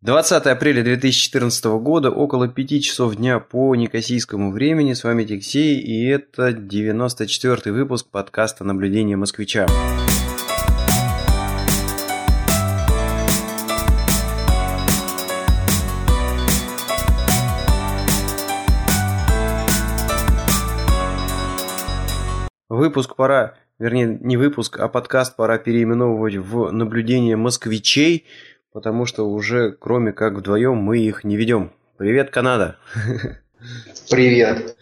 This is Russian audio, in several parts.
20 апреля 2014 года, около 5 часов дня по некосийскому времени. С вами Тиксей, и это 94 выпуск подкаста «Наблюдение москвича». Выпуск пора, вернее, не выпуск, а подкаст пора переименовывать в «Наблюдение москвичей», потому что уже кроме как вдвоем мы их не ведем. Привет, Канада! Привет!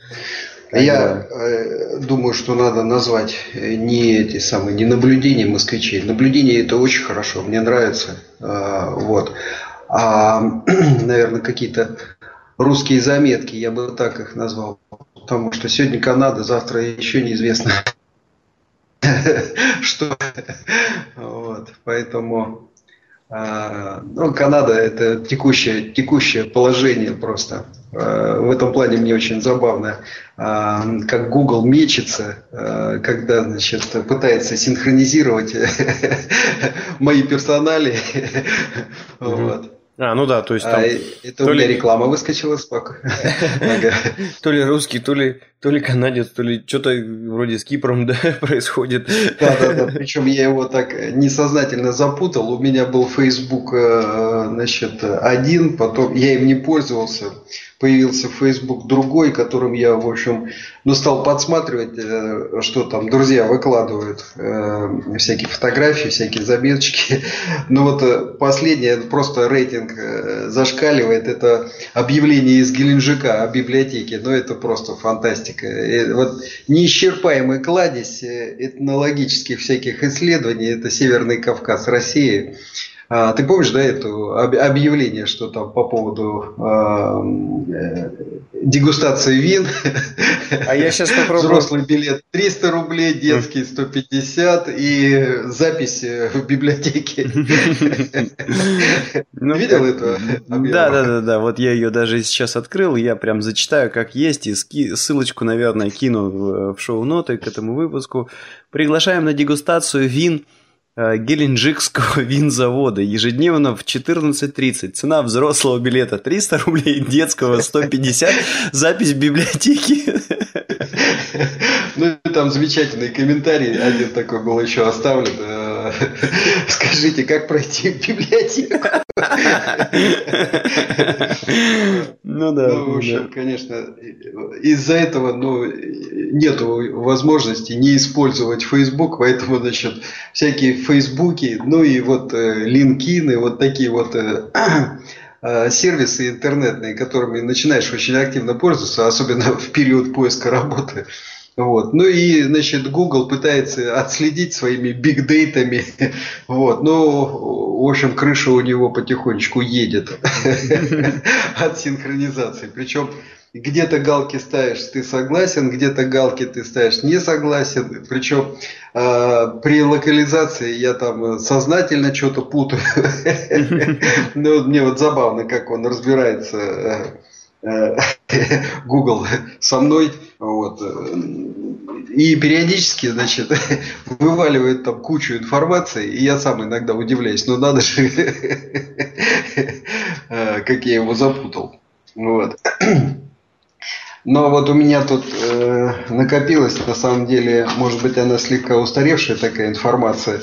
Я э, думаю, что надо назвать э, не эти самые, не наблюдения москвичей. Наблюдение это очень хорошо, мне нравится. Э, вот. А, наверное, какие-то русские заметки, я бы так их назвал. Потому что сегодня Канада, завтра еще неизвестно, что. Вот. Поэтому ну, Канада это текущее, текущее положение просто. А, в этом плане мне очень забавно, а, как Google мечется, когда значит, пытается синхронизировать мои персонали. Вот. А, ну да, то есть там... А, это то у меня ли... реклама выскочила спокойно. То ли русский, то ли, то ли канадец, то ли что-то вроде с Кипром да, происходит. Да, да, да. Причем я его так несознательно запутал. У меня был Facebook, э, значит, один, потом я им не пользовался появился Facebook другой, которым я, в общем, ну, стал подсматривать, э, что там друзья выкладывают, э, всякие фотографии, всякие заметочки. Ну вот э, последнее, просто рейтинг зашкаливает, это объявление из Геленджика о библиотеке, ну это просто фантастика. И вот неисчерпаемый кладезь этнологических всяких исследований, это Северный Кавказ России. А, ты помнишь, да, это объявление, что там по поводу э, дегустации вин? А я сейчас попробую. Взрослый билет 300 рублей, детский 150 и запись в библиотеке. Ну, Видел это? Да, да, да, да. Вот я ее даже сейчас открыл, я прям зачитаю, как есть, и ссылочку, наверное, кину в шоу-ноты к этому выпуску. Приглашаем на дегустацию вин Э, Геленджикского винзавода ежедневно в 14.30. Цена взрослого билета 300 рублей, детского 150. Запись в библиотеке. Ну, там замечательный комментарий один такой был еще оставлен. Скажите, как пройти в библиотеку? Ну да. Ну, в общем, конечно, из-за этого ну, нет возможности не использовать Facebook, поэтому, значит, всякие Фейсбуки, ну и вот э, линкины, вот такие вот э, э, сервисы интернетные, которыми начинаешь очень активно пользоваться, особенно в период поиска работы. Вот. Ну и, значит, Google пытается отследить своими бигдейтами. Вот. Ну, в общем, крыша у него потихонечку едет от синхронизации. Причем где-то галки ставишь, ты согласен, где-то галки ты ставишь не согласен. Причем э, при локализации я там сознательно что-то путаю. Ну, мне вот забавно, как он разбирается э, Google со мной. Вот. И периодически, значит, вываливает там кучу информации, и я сам иногда удивляюсь, ну надо же, э, как я его запутал. Вот. Но вот у меня тут э, накопилась, на самом деле, может быть, она слегка устаревшая такая информация, э,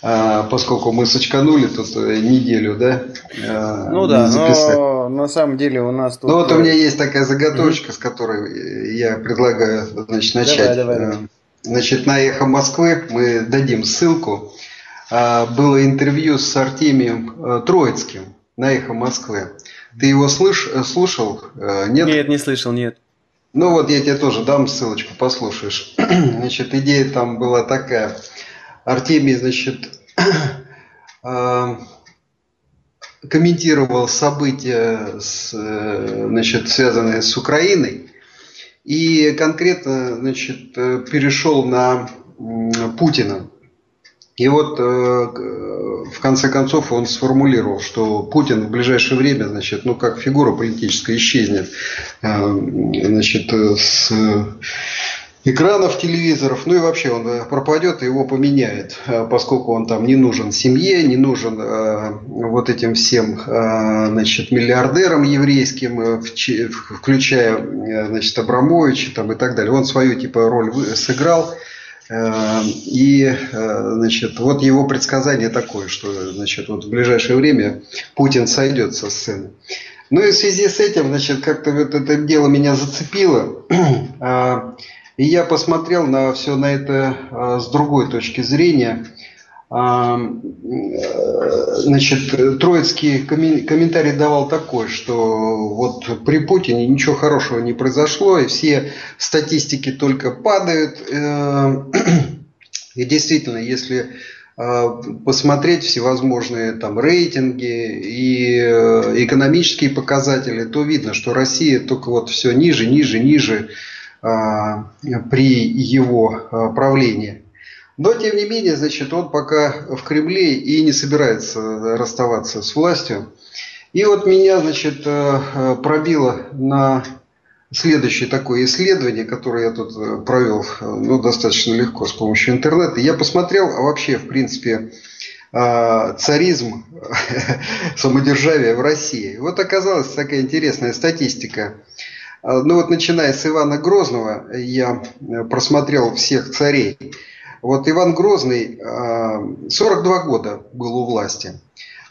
поскольку мы сочканули тут э, неделю, да? Э, ну да, но на самом деле у нас тут... Ну вот у меня есть такая заготовочка, mm-hmm. с которой я предлагаю, значит, начать. Давай, давай. Э, значит, на «Эхо Москвы» мы дадим ссылку. Э, было интервью с Артемием Троицким на «Эхо Москвы». Ты его слыш, слушал? Нет? Нет, не слышал, нет. Ну вот я тебе тоже дам ссылочку, послушаешь. Значит, идея там была такая. Артемий, значит, а, комментировал события, с, значит, связанные с Украиной. И конкретно значит, перешел на Путина. И вот в конце концов он сформулировал, что Путин в ближайшее время, значит, ну как фигура политическая исчезнет, э, значит, с экранов телевизоров, ну и вообще он э, пропадет, его поменяет, э, поскольку он там не нужен семье, не нужен э, вот этим всем э, значит, миллиардерам еврейским, э, включая значит, Абрамовича там, и так далее. Он свою типа роль сыграл. И, значит, вот его предсказание такое, что, значит, вот в ближайшее время Путин сойдет со сцены. Ну и в связи с этим, значит, как-то вот это дело меня зацепило. И я посмотрел на все на это а, с другой точки зрения. А, значит, Троицкий комментарий давал такой, что вот при Путине ничего хорошего не произошло, и все статистики только падают. Э, и действительно, если а, посмотреть всевозможные там рейтинги и э, экономические показатели, то видно, что Россия только вот все ниже, ниже, ниже при его а, правлении. Но, тем не менее, значит, он пока в Кремле и не собирается расставаться с властью. И вот меня, значит, э, пробило на следующее такое исследование, которое я тут э, провел ну, достаточно легко с помощью интернета. Я посмотрел а вообще, в принципе, царизм, самодержавие в России. Вот оказалась такая интересная статистика. А, ну вот начиная с Ивана Грозного, я э, просмотрел всех царей. Вот Иван Грозный 42 а, года был у власти.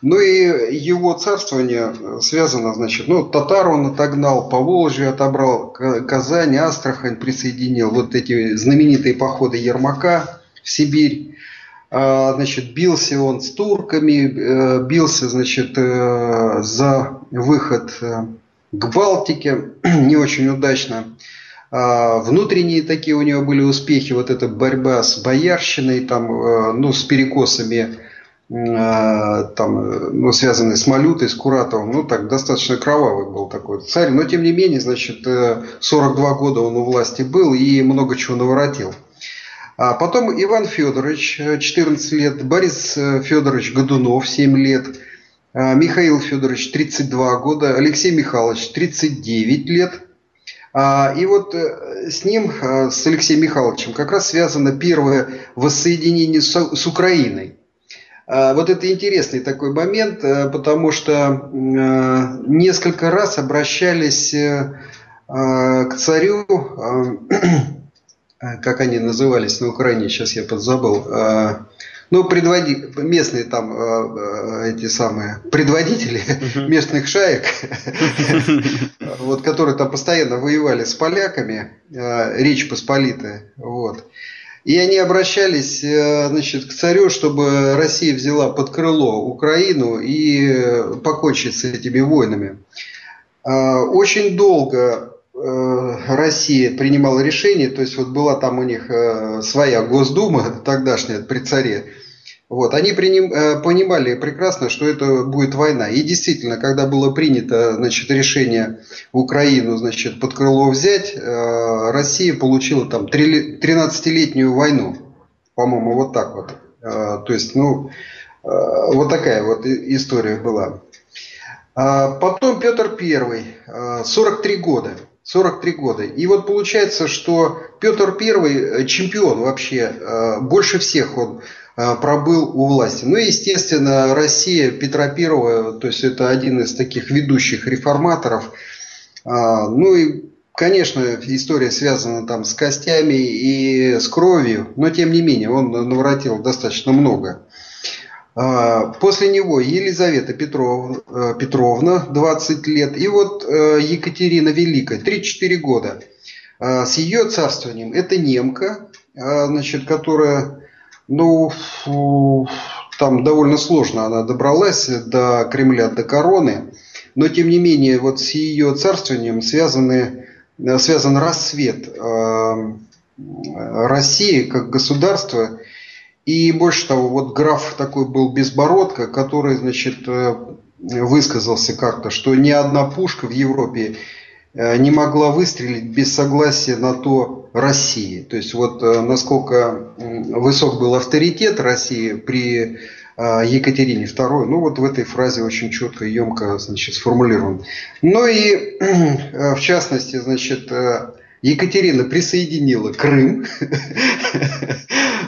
Ну и его царствование э, связано, значит, ну, татар он отогнал, по Волжье отобрал, Казань, Астрахань присоединил, вот эти знаменитые походы Ермака в Сибирь. А, значит, бился он с турками, э, бился, значит, за выход к Балтике не очень удачно. А, внутренние такие у него были успехи, вот эта борьба с боярщиной, там, э, ну, с перекосами, э, там, ну, связанные с Малютой, с Куратовым, ну, так, достаточно кровавый был такой царь, но, тем не менее, значит, 42 э, года он у власти был и много чего наворотил. А потом Иван Федорович, 14 лет, Борис Федорович Годунов, 7 лет – а, Михаил Федорович 32 года, Алексей Михайлович 39 лет. А, и вот э, с ним, э, с Алексеем Михайловичем, как раз связано первое воссоединение с Украиной. А, вот это интересный такой момент, э, потому что несколько раз обращались к царю, как они назывались на Украине, сейчас я подзабыл, ну, предводи... местные там э, э, эти самые предводители uh-huh. местных шаек, вот, которые там постоянно воевали с поляками, э, Речь Посполитая, вот. И они обращались значит, к царю, чтобы Россия взяла под крыло Украину и покончить с этими войнами. Очень долго Россия принимала решение, то есть вот была там у них своя Госдума тогдашняя при царе, вот, они приним, э, понимали прекрасно, что это будет война. И действительно, когда было принято значит, решение Украину значит, под крыло взять, э, Россия получила там 13-летнюю войну. По-моему, вот так вот. Э, то есть, ну, вот такая вот история была. А потом Петр I, 43 года. 43 года. И вот получается, что Петр I чемпион вообще, больше всех он пробыл у власти. Ну естественно, Россия Петра Первого, то есть это один из таких ведущих реформаторов. А, ну и, конечно, история связана там с костями и с кровью, но тем не менее он наворотил достаточно много. А, после него Елизавета Петров, э, Петровна, 20 лет, и вот э, Екатерина Великая, 34 года. А, с ее царствованием это немка, значит, которая ну, там довольно сложно она добралась до Кремля, до короны. Но, тем не менее, вот с ее царствованием связаны, связан рассвет э, России как государства. И больше того, вот граф такой был Безбородко, который, значит, э, высказался как-то, что ни одна пушка в Европе Э, не могла выстрелить без согласия на то России. То есть вот э, насколько высок был авторитет России при э, Екатерине II, ну вот в этой фразе очень четко и емко значит, сформулирован. Ну и в частности, значит, Екатерина присоединила Крым.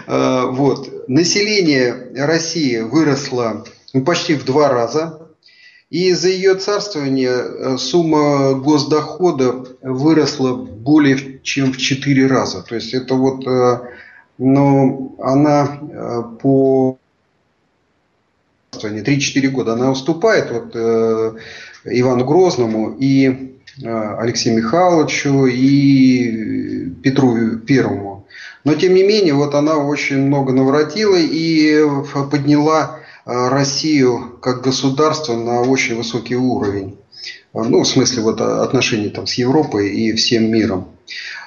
Вот. Население России выросло ну, почти в два раза. И за ее царствование э, сумма госдохода выросла более чем в четыре раза. То есть это вот, э, но она э, по 3-4 года она уступает вот, Ивану Грозному и Алексею Михайловичу и Петру Первому. Но тем не менее, вот она очень много наворотила и подняла Россию как государство на очень высокий уровень. Ну, в смысле вот отношений там с Европой и всем миром.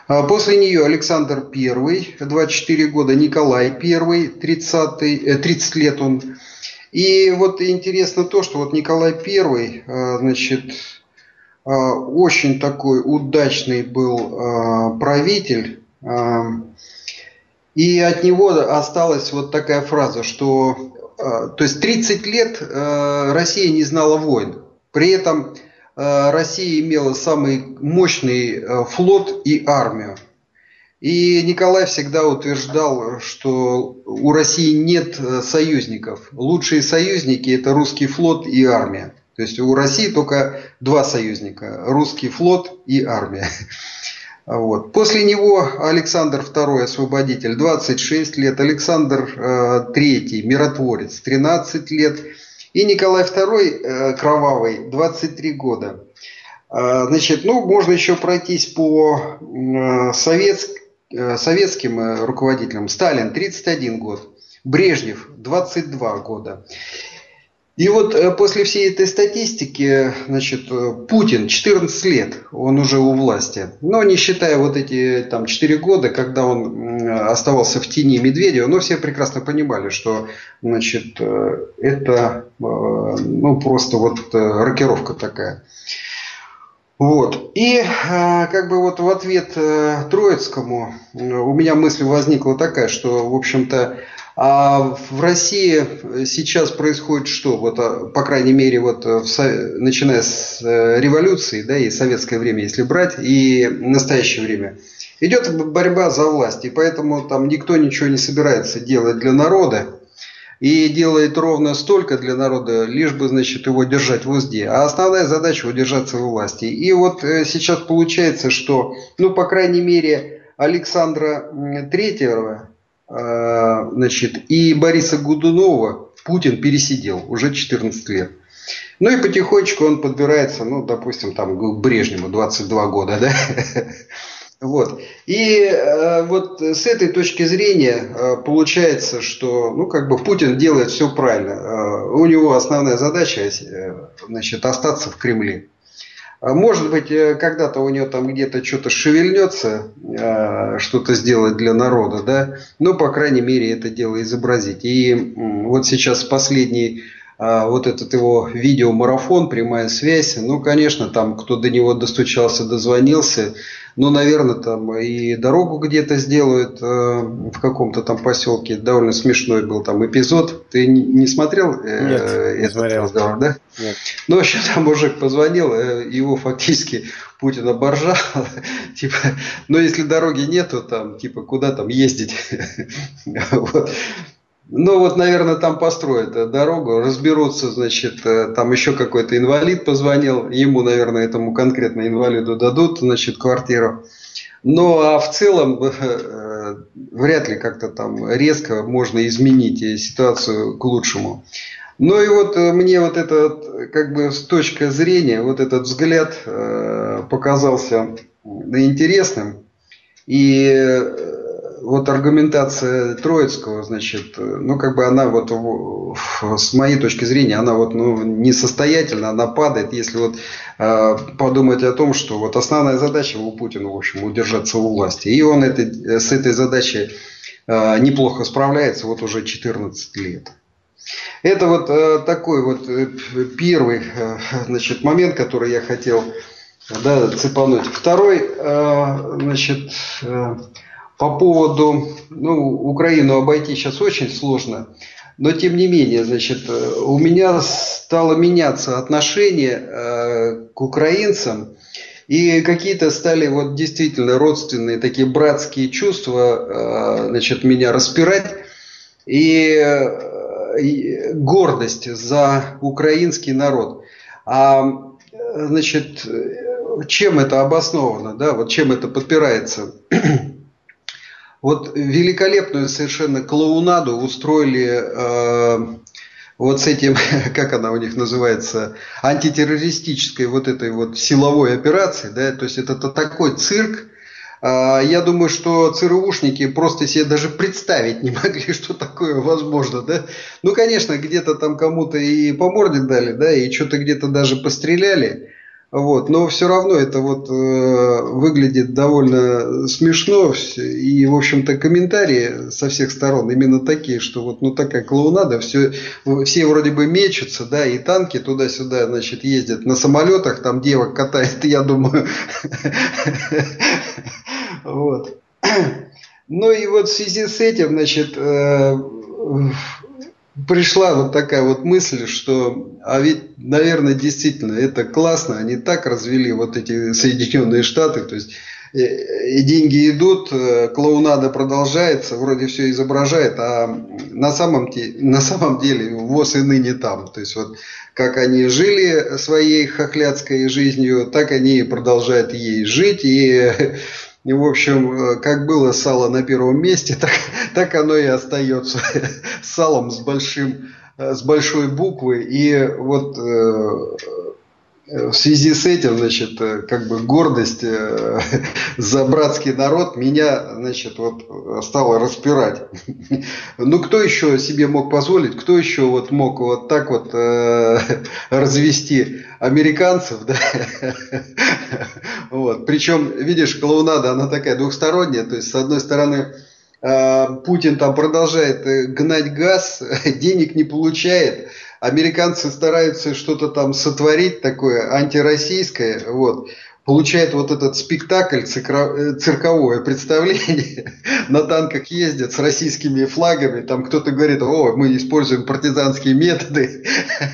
А после нее Александр I, 24 года, Николай I, 30, 30 лет он. И вот интересно то, что вот Николай I, значит, очень такой удачный был правитель, и от него осталась вот такая фраза, что то есть 30 лет Россия не знала войн. При этом Россия имела самый мощный флот и армию. И Николай всегда утверждал, что у России нет союзников. Лучшие союзники – это русский флот и армия. То есть у России только два союзника – русский флот и армия. Вот. После него Александр II освободитель 26 лет, Александр III э, миротворец 13 лет и Николай II э, кровавый 23 года. Э, значит, ну, можно еще пройтись по советск, советским руководителям. Сталин 31 год, Брежнев 22 года. И вот э, после всей этой статистики, значит, э, Путин 14 лет, он уже у власти. Но не считая вот эти там 4 года, когда он оставался в тени Медведева, но все прекрасно понимали, что, значит, э, это, ну, просто вот рокировка такая. Вот. И как бы вот в ответ Троицкому у меня мысль возникла такая, что, в общем-то, а в России сейчас происходит что? Вот, а, по крайней мере, вот в, начиная с э, революции, да, и советское время, если брать, и настоящее время, идет борьба за власть. И поэтому там никто ничего не собирается делать для народа. И делает ровно столько для народа, лишь бы, значит, его держать в узде. А основная задача – удержаться в власти. И вот э, сейчас получается, что, ну, по крайней мере, Александра Третьего, значит, и Бориса Гудунова Путин пересидел уже 14 лет. Ну и потихонечку он подбирается, ну, допустим, там к Брежневу 22 года, да? Вот. И э, вот с этой точки зрения э, получается, что ну, как бы Путин делает все правильно. Э, у него основная задача э, значит, остаться в Кремле. А может быть, э, когда-то у нее там где-то что-то шевельнется, э, что-то сделать для народа, да, но, по крайней мере, это дело изобразить. И вот сейчас последний а, вот этот его видеомарафон, прямая связь, ну, конечно, там кто до него достучался, дозвонился, ну, наверное, там и дорогу где-то сделают э, в каком-то там поселке. Довольно смешной был там эпизод. Ты не смотрел э, Нет, этот смотрел. разговор, да? Нет. Ну, вообще там мужик позвонил, э, его фактически Путин оборжал. типа, ну, если дороги нету, там, типа, куда там ездить? вот. Ну вот, наверное, там построят э, дорогу, разберутся, значит, э, там еще какой-то инвалид позвонил, ему, наверное, этому конкретно инвалиду дадут, значит, квартиру. Ну а в целом э, вряд ли как-то там резко можно изменить ситуацию к лучшему. Ну и вот мне вот этот, как бы с точки зрения, вот этот взгляд показался интересным. И вот аргументация Троицкого, значит, ну, как бы она вот, с моей точки зрения, она вот, ну, несостоятельна, она падает, если вот э, подумать о том, что вот основная задача у Путина, в общем, удержаться у власти. И он это, с этой задачей э, неплохо справляется вот уже 14 лет. Это вот э, такой вот э, первый э, значит, момент, который я хотел да, цепануть. Второй, э, значит, по поводу, ну, Украину обойти сейчас очень сложно, но тем не менее, значит, у меня стало меняться отношение э, к украинцам. И какие-то стали вот действительно родственные такие братские чувства, значит, меня распирать. И гордость за украинский народ. А значит, чем это обосновано, да, вот чем это подпирается? Вот великолепную совершенно клоунаду устроили э, вот с этим, как она у них называется, антитеррористической вот этой вот силовой операцией, да, то есть это такой цирк, а, я думаю, что ЦРУшники просто себе даже представить не могли, что такое возможно, да. Ну, конечно, где-то там кому-то и по морде дали, да, и что-то где-то даже постреляли. Вот, но все равно это вот э, выглядит довольно смешно. И, в общем-то, комментарии со всех сторон именно такие, что вот ну такая клоунада, все, все вроде бы мечутся, да, и танки туда-сюда, значит, ездят на самолетах, там девок катает, я думаю. Вот. Ну и вот в связи с этим, значит, э, пришла вот такая вот мысль, что, а ведь, наверное, действительно, это классно, они так развели вот эти Соединенные Штаты, то есть э, и деньги идут, э, клоунада продолжается, вроде все изображает, а на самом, на самом деле ВОЗ и ныне там. То есть вот как они жили своей хохлядской жизнью, так они и продолжают ей жить. И и, в общем, э, как было сало на первом месте, так, так оно и остается салом с, большим, э, с большой буквы. И вот э, в связи с этим, значит, как бы гордость за братский народ меня, значит, вот стала распирать. Ну, кто еще себе мог позволить, кто еще вот мог вот так вот э, развести американцев, да? Вот. Причем, видишь, клоунада, она такая двухсторонняя, то есть, с одной стороны, Путин там продолжает гнать газ, денег не получает, американцы стараются что-то там сотворить такое антироссийское, вот, получает вот этот спектакль, э, цирковое представление, на танках ездят с российскими флагами, там кто-то говорит, о, мы используем партизанские методы,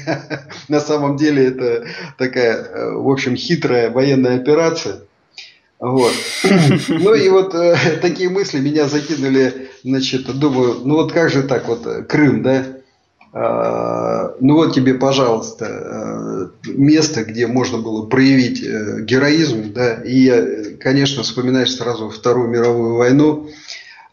на самом деле это такая, э, в общем, хитрая военная операция, вот. Ну и вот э, такие мысли меня закинули, значит, думаю, ну вот как же так вот, Крым, да, ну вот тебе, пожалуйста, э, место, где можно было проявить э, героизм, да, и, конечно, вспоминаешь сразу Вторую мировую войну,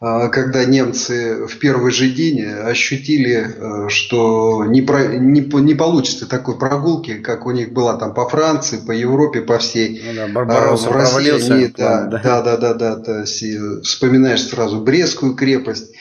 а, когда немцы в первый же день ощутили, э, что не, про, не, не получится такой прогулки, как у них была там по Франции, по Европе, по всей. Ну да, Барбаросса а, в России они, да, да, да, да, да, да, вспоминаешь сразу Брестскую крепость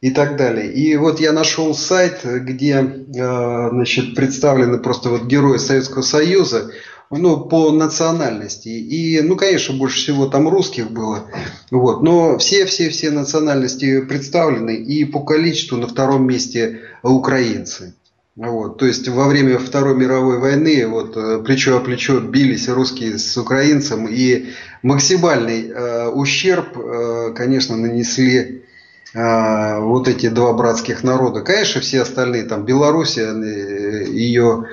и так далее. И вот я нашел сайт, где э, значит, представлены просто вот герои Советского Союза ну, по национальности. И, ну, конечно, больше всего там русских было. Вот. Но все-все-все национальности представлены. И по количеству на втором месте украинцы. Вот. То есть во время Второй мировой войны вот, э, плечо о плечо бились русские с украинцем. И максимальный э, ущерб, э, конечно, нанесли а, вот эти два братских народа. Конечно, все остальные, там Белоруссия, э, ее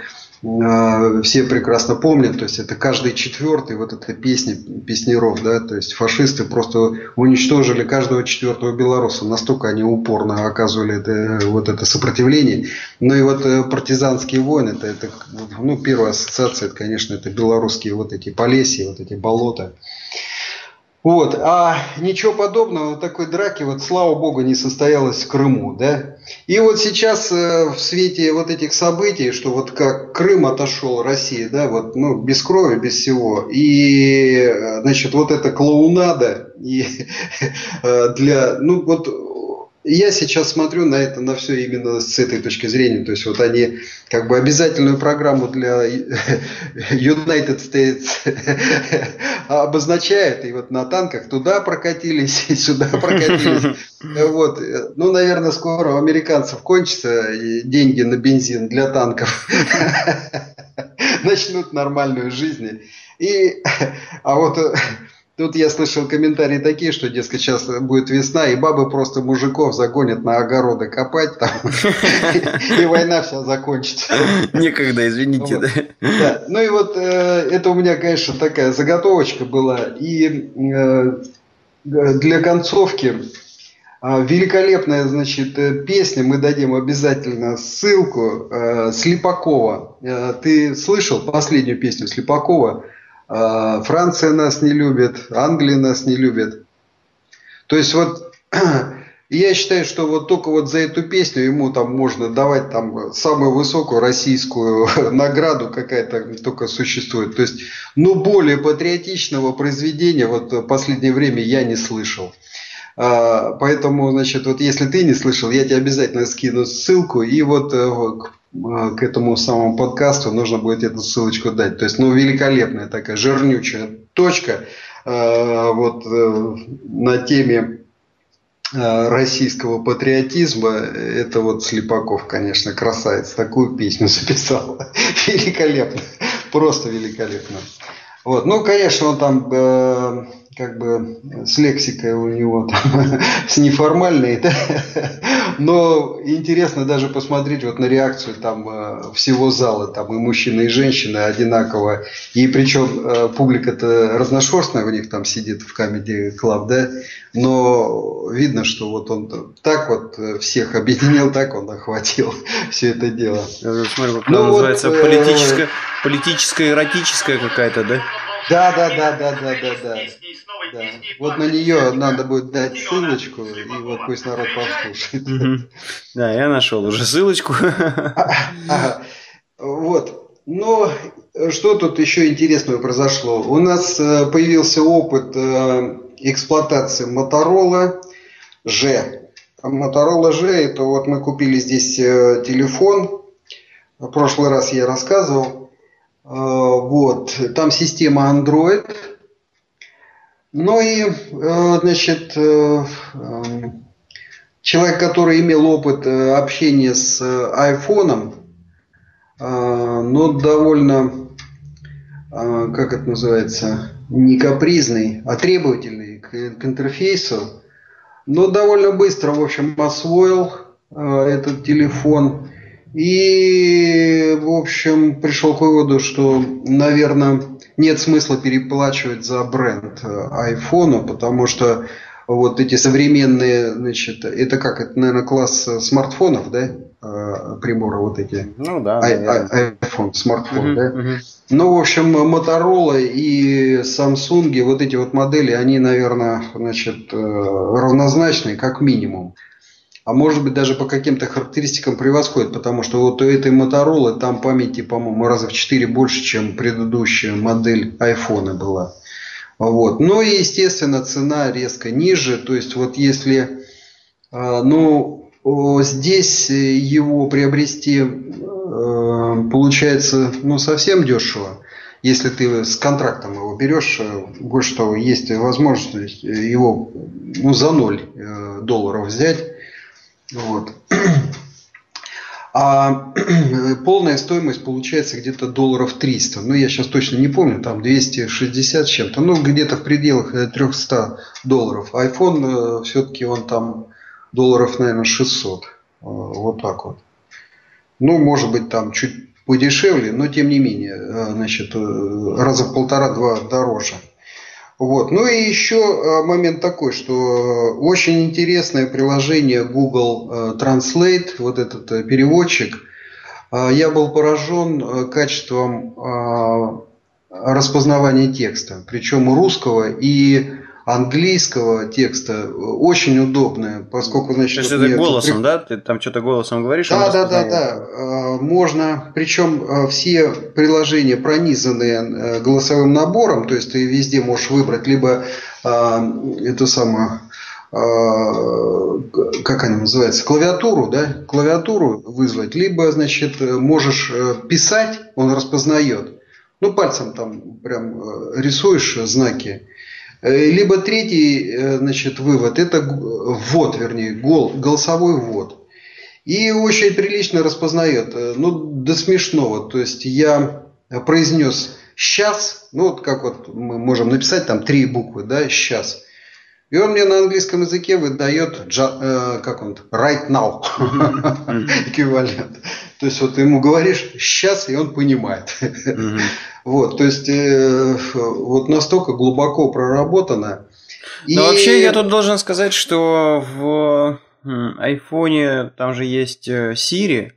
а, все прекрасно помнят, то есть это каждый четвертый, вот эта песня песнеров, да, то есть фашисты просто уничтожили каждого четвертого белоруса, настолько они упорно оказывали это, вот это сопротивление. Ну и вот э, партизанские войны, это, это ну, первая ассоциация, это, конечно, это белорусские вот эти полесья, вот эти болота. Вот, а ничего подобного, такой драки, вот слава богу, не состоялось в Крыму, да. И вот сейчас э, в свете вот этих событий, что вот как Крым отошел России, да, вот, ну, без крови, без всего, и, э, значит, вот эта клоунада, и э, для, ну, вот я сейчас смотрю на это, на все именно с этой точки зрения. То есть вот они как бы обязательную программу для United States обозначают. И вот на танках туда прокатились, и сюда прокатились. Вот. Ну, наверное, скоро у американцев кончатся деньги на бензин для танков. Начнут нормальную жизнь. И, а вот Тут я слышал комментарии такие, что, дескать, сейчас будет весна, и бабы просто мужиков загонят на огороды копать там, и война вся закончится. Некогда, извините. Ну и вот э, это у меня, конечно, такая заготовочка была. И э, для концовки а, великолепная, значит, э, песня, мы дадим обязательно ссылку, Слепакова. Ты слышал последнюю песню Слепакова? А, Франция нас не любит, Англия нас не любит. То есть вот я считаю, что вот только вот за эту песню ему там можно давать там самую высокую российскую награду какая-то только существует. То есть, ну более патриотичного произведения вот в последнее время я не слышал. А, поэтому, значит, вот если ты не слышал, я тебе обязательно скину ссылку. И вот э, а, к этому самому подкасту нужно будет эту ссылочку дать. То есть, ну, великолепная такая жирнючая точка э, вот э, на теме э, российского патриотизма. Это вот Слепаков, конечно, красавец. Такую песню записал. Великолепно. Просто великолепно. Вот. Ну, конечно, он там э, как бы с лексикой у него там, с неформальной, да? но интересно даже посмотреть вот на реакцию там э, всего зала, там и мужчины, и женщины одинаково, и причем э, публика-то разношерстная у них там сидит в Comedy Club, да, но видно, что вот он так вот всех объединил, так он охватил все это дело. Я смотрю, как ну, называется вот, политическая, политическая эротическая какая-то, да? Да, да, да, да, да, да, да. Да. Вот на нее надо будет дать ссылочку, и вот пусть народ послушает. Да, я нашел уже ссылочку. Вот. Но что тут еще интересного произошло? У нас э, появился опыт э, эксплуатации Motorola G. Motorola G, это вот мы купили здесь э, телефон. В прошлый раз я рассказывал. Вот, там система Android. Ну и, э, значит, э, человек, который имел опыт общения с айфоном, но довольно, как это называется, не капризный, а требовательный к интерфейсу, но довольно быстро, в общем, освоил этот телефон. И, в общем, пришел к выводу, что, наверное, нет смысла переплачивать за бренд айфона, потому что вот эти современные, значит, это как, это, наверное, класс смартфонов, да, а, приборы вот эти. Ну да. I, iPhone, смартфон, uh-huh, да. Uh-huh. Ну, в общем, Motorola и Samsung, вот эти вот модели, они, наверное, значит, э, равнозначны, как минимум а может быть даже по каким-то характеристикам превосходит, потому что вот у этой Motorola там памяти, по-моему, раза в 4 больше, чем предыдущая модель iPhone была. Вот. Ну и, естественно, цена резко ниже. То есть, вот если а, ну, здесь его приобрести э, получается ну, совсем дешево. Если ты с контрактом его берешь, э, больше того, есть возможность его ну, за 0 э, долларов взять вот. А полная стоимость получается где-то долларов 300. Ну, я сейчас точно не помню, там 260 с чем-то. Ну, где-то в пределах 300 э, долларов. iPhone э, все-таки он там долларов, наверное, 600. Э, вот так вот. Ну, может быть, там чуть подешевле, но тем не менее, значит, раза в полтора-два дороже. Вот. Ну и еще э, момент такой, что э, очень интересное приложение Google э, Translate, вот этот переводчик, я был поражен качеством распознавания текста, причем русского и английского текста очень удобная, поскольку, значит... То есть это голосом, при... да? Ты там что-то голосом говоришь? Да, да, да, да. Можно, причем э, все приложения пронизаны э, голосовым набором, то есть ты везде можешь выбрать либо э, эту самую как она называется, клавиатуру, да, клавиатуру вызвать, либо, значит, можешь писать, он распознает. Ну, пальцем там прям рисуешь знаки, Э, либо третий э, значит, вывод – это ввод, вернее, гол, голосовой ввод. И очень прилично распознает, э, ну, до смешного. То есть я произнес сейчас, ну вот как вот мы можем написать там три буквы, да, сейчас. И он мне на английском языке выдает, э, как он, right now, эквивалент. То есть вот ему говоришь сейчас, и он понимает. Вот, то есть э, вот настолько глубоко проработано. Но вообще я тут должен сказать, что в айфоне там же есть э, Siri.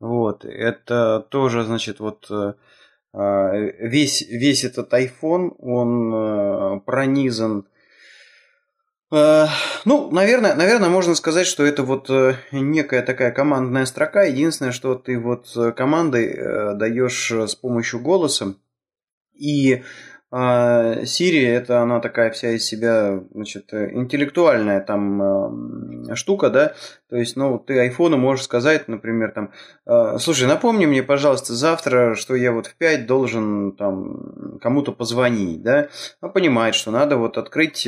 Вот, это тоже, значит, вот а, весь, весь этот iPhone, он пронизан ну, наверное, наверное, можно сказать, что это вот э, некая такая командная строка. Единственное, что ты вот э, командой даешь с помощью голоса. И Siri это она такая вся из себя, значит, интеллектуальная там штука, да. То есть, ну, ты айфону можешь сказать, например, там, слушай, напомни мне, пожалуйста, завтра, что я вот в 5 должен там кому-то позвонить, да. Он понимает, что надо вот открыть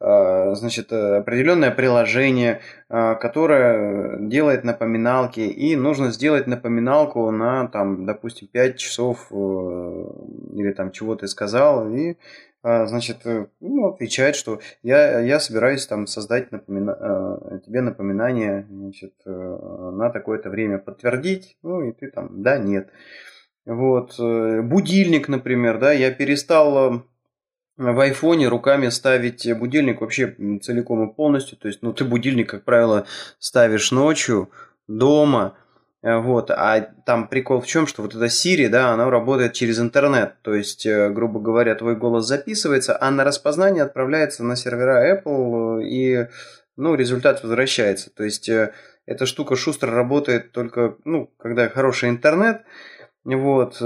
значит, определенное приложение, а, которое делает напоминалки, и нужно сделать напоминалку на, там, допустим, 5 часов э, или там чего ты сказал, и значит, э, ну, отвечает, что я, я собираюсь там создать напомина... тебе напоминание значит, э, на такое-то время подтвердить, ну и ты там, да, нет. Вот, будильник, например, да, я перестал в айфоне руками ставить будильник вообще целиком и полностью. То есть, ну, ты будильник, как правило, ставишь ночью, дома, э, вот, а там прикол в чем, что вот эта Siri, да, она работает через интернет, то есть, э, грубо говоря, твой голос записывается, а на распознание отправляется на сервера Apple, и, ну, результат возвращается. То есть, э, эта штука шустро работает только, ну, когда хороший интернет, вот,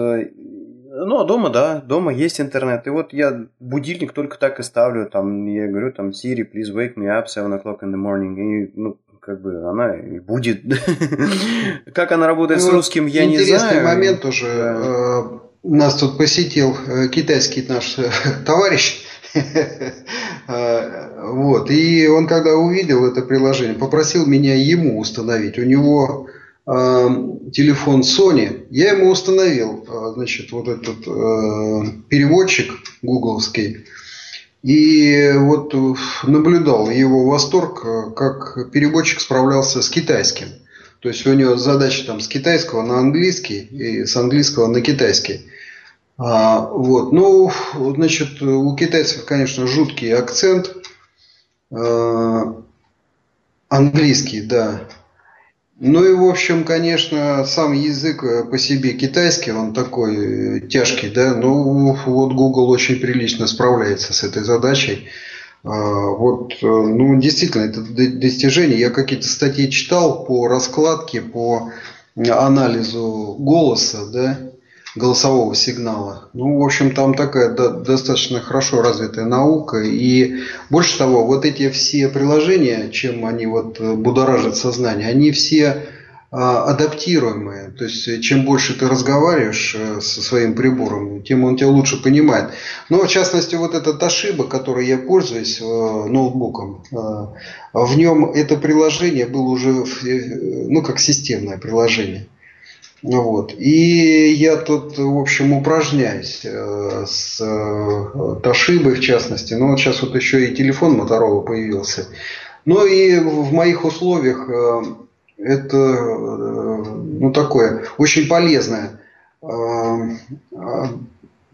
ну, а дома, да, дома есть интернет. И вот я будильник только так и ставлю. Там, я говорю, там, Siri, please wake me up 7 o'clock in the morning. И, ну, как бы она и будет. Как она работает с ну, русским, я не знаю. Интересный момент тоже. Э, нас тут посетил э, китайский наш э, товарищ. Вот. И он, когда увидел это приложение, попросил меня ему установить. У него телефон Sony, я ему установил, а, значит, вот этот э, переводчик гугловский, и вот наблюдал его восторг, э, как переводчик справлялся с китайским. То есть у него задача там с китайского на английский и с английского на китайский. А, вот. Ну, значит, у китайцев, конечно, жуткий акцент. А, английский, да. Ну и, в общем, конечно, сам язык э, по себе китайский, он такой э, тяжкий, да, ну вот Google очень прилично справляется с этой задачей. А, вот, э, ну, действительно, это достижение. Я какие-то статьи читал по раскладке, по анализу голоса, да, голосового сигнала. Ну, в общем, там такая да, достаточно хорошо развитая наука. И больше того, вот эти все приложения, чем они вот будоражат сознание, они все а, адаптируемые. То есть, чем больше ты разговариваешь э, со своим прибором, тем он тебя лучше понимает. Но, в частности, вот этот ошибок, который я пользуюсь э, ноутбуком, э, в нем это приложение было уже, ну, как системное приложение. Вот. И я тут, в общем, упражняюсь э, с э, Тошибой, в частности. Но вот сейчас вот еще и телефон Motorola появился. Ну и в моих условиях э, это ну, такое очень полезное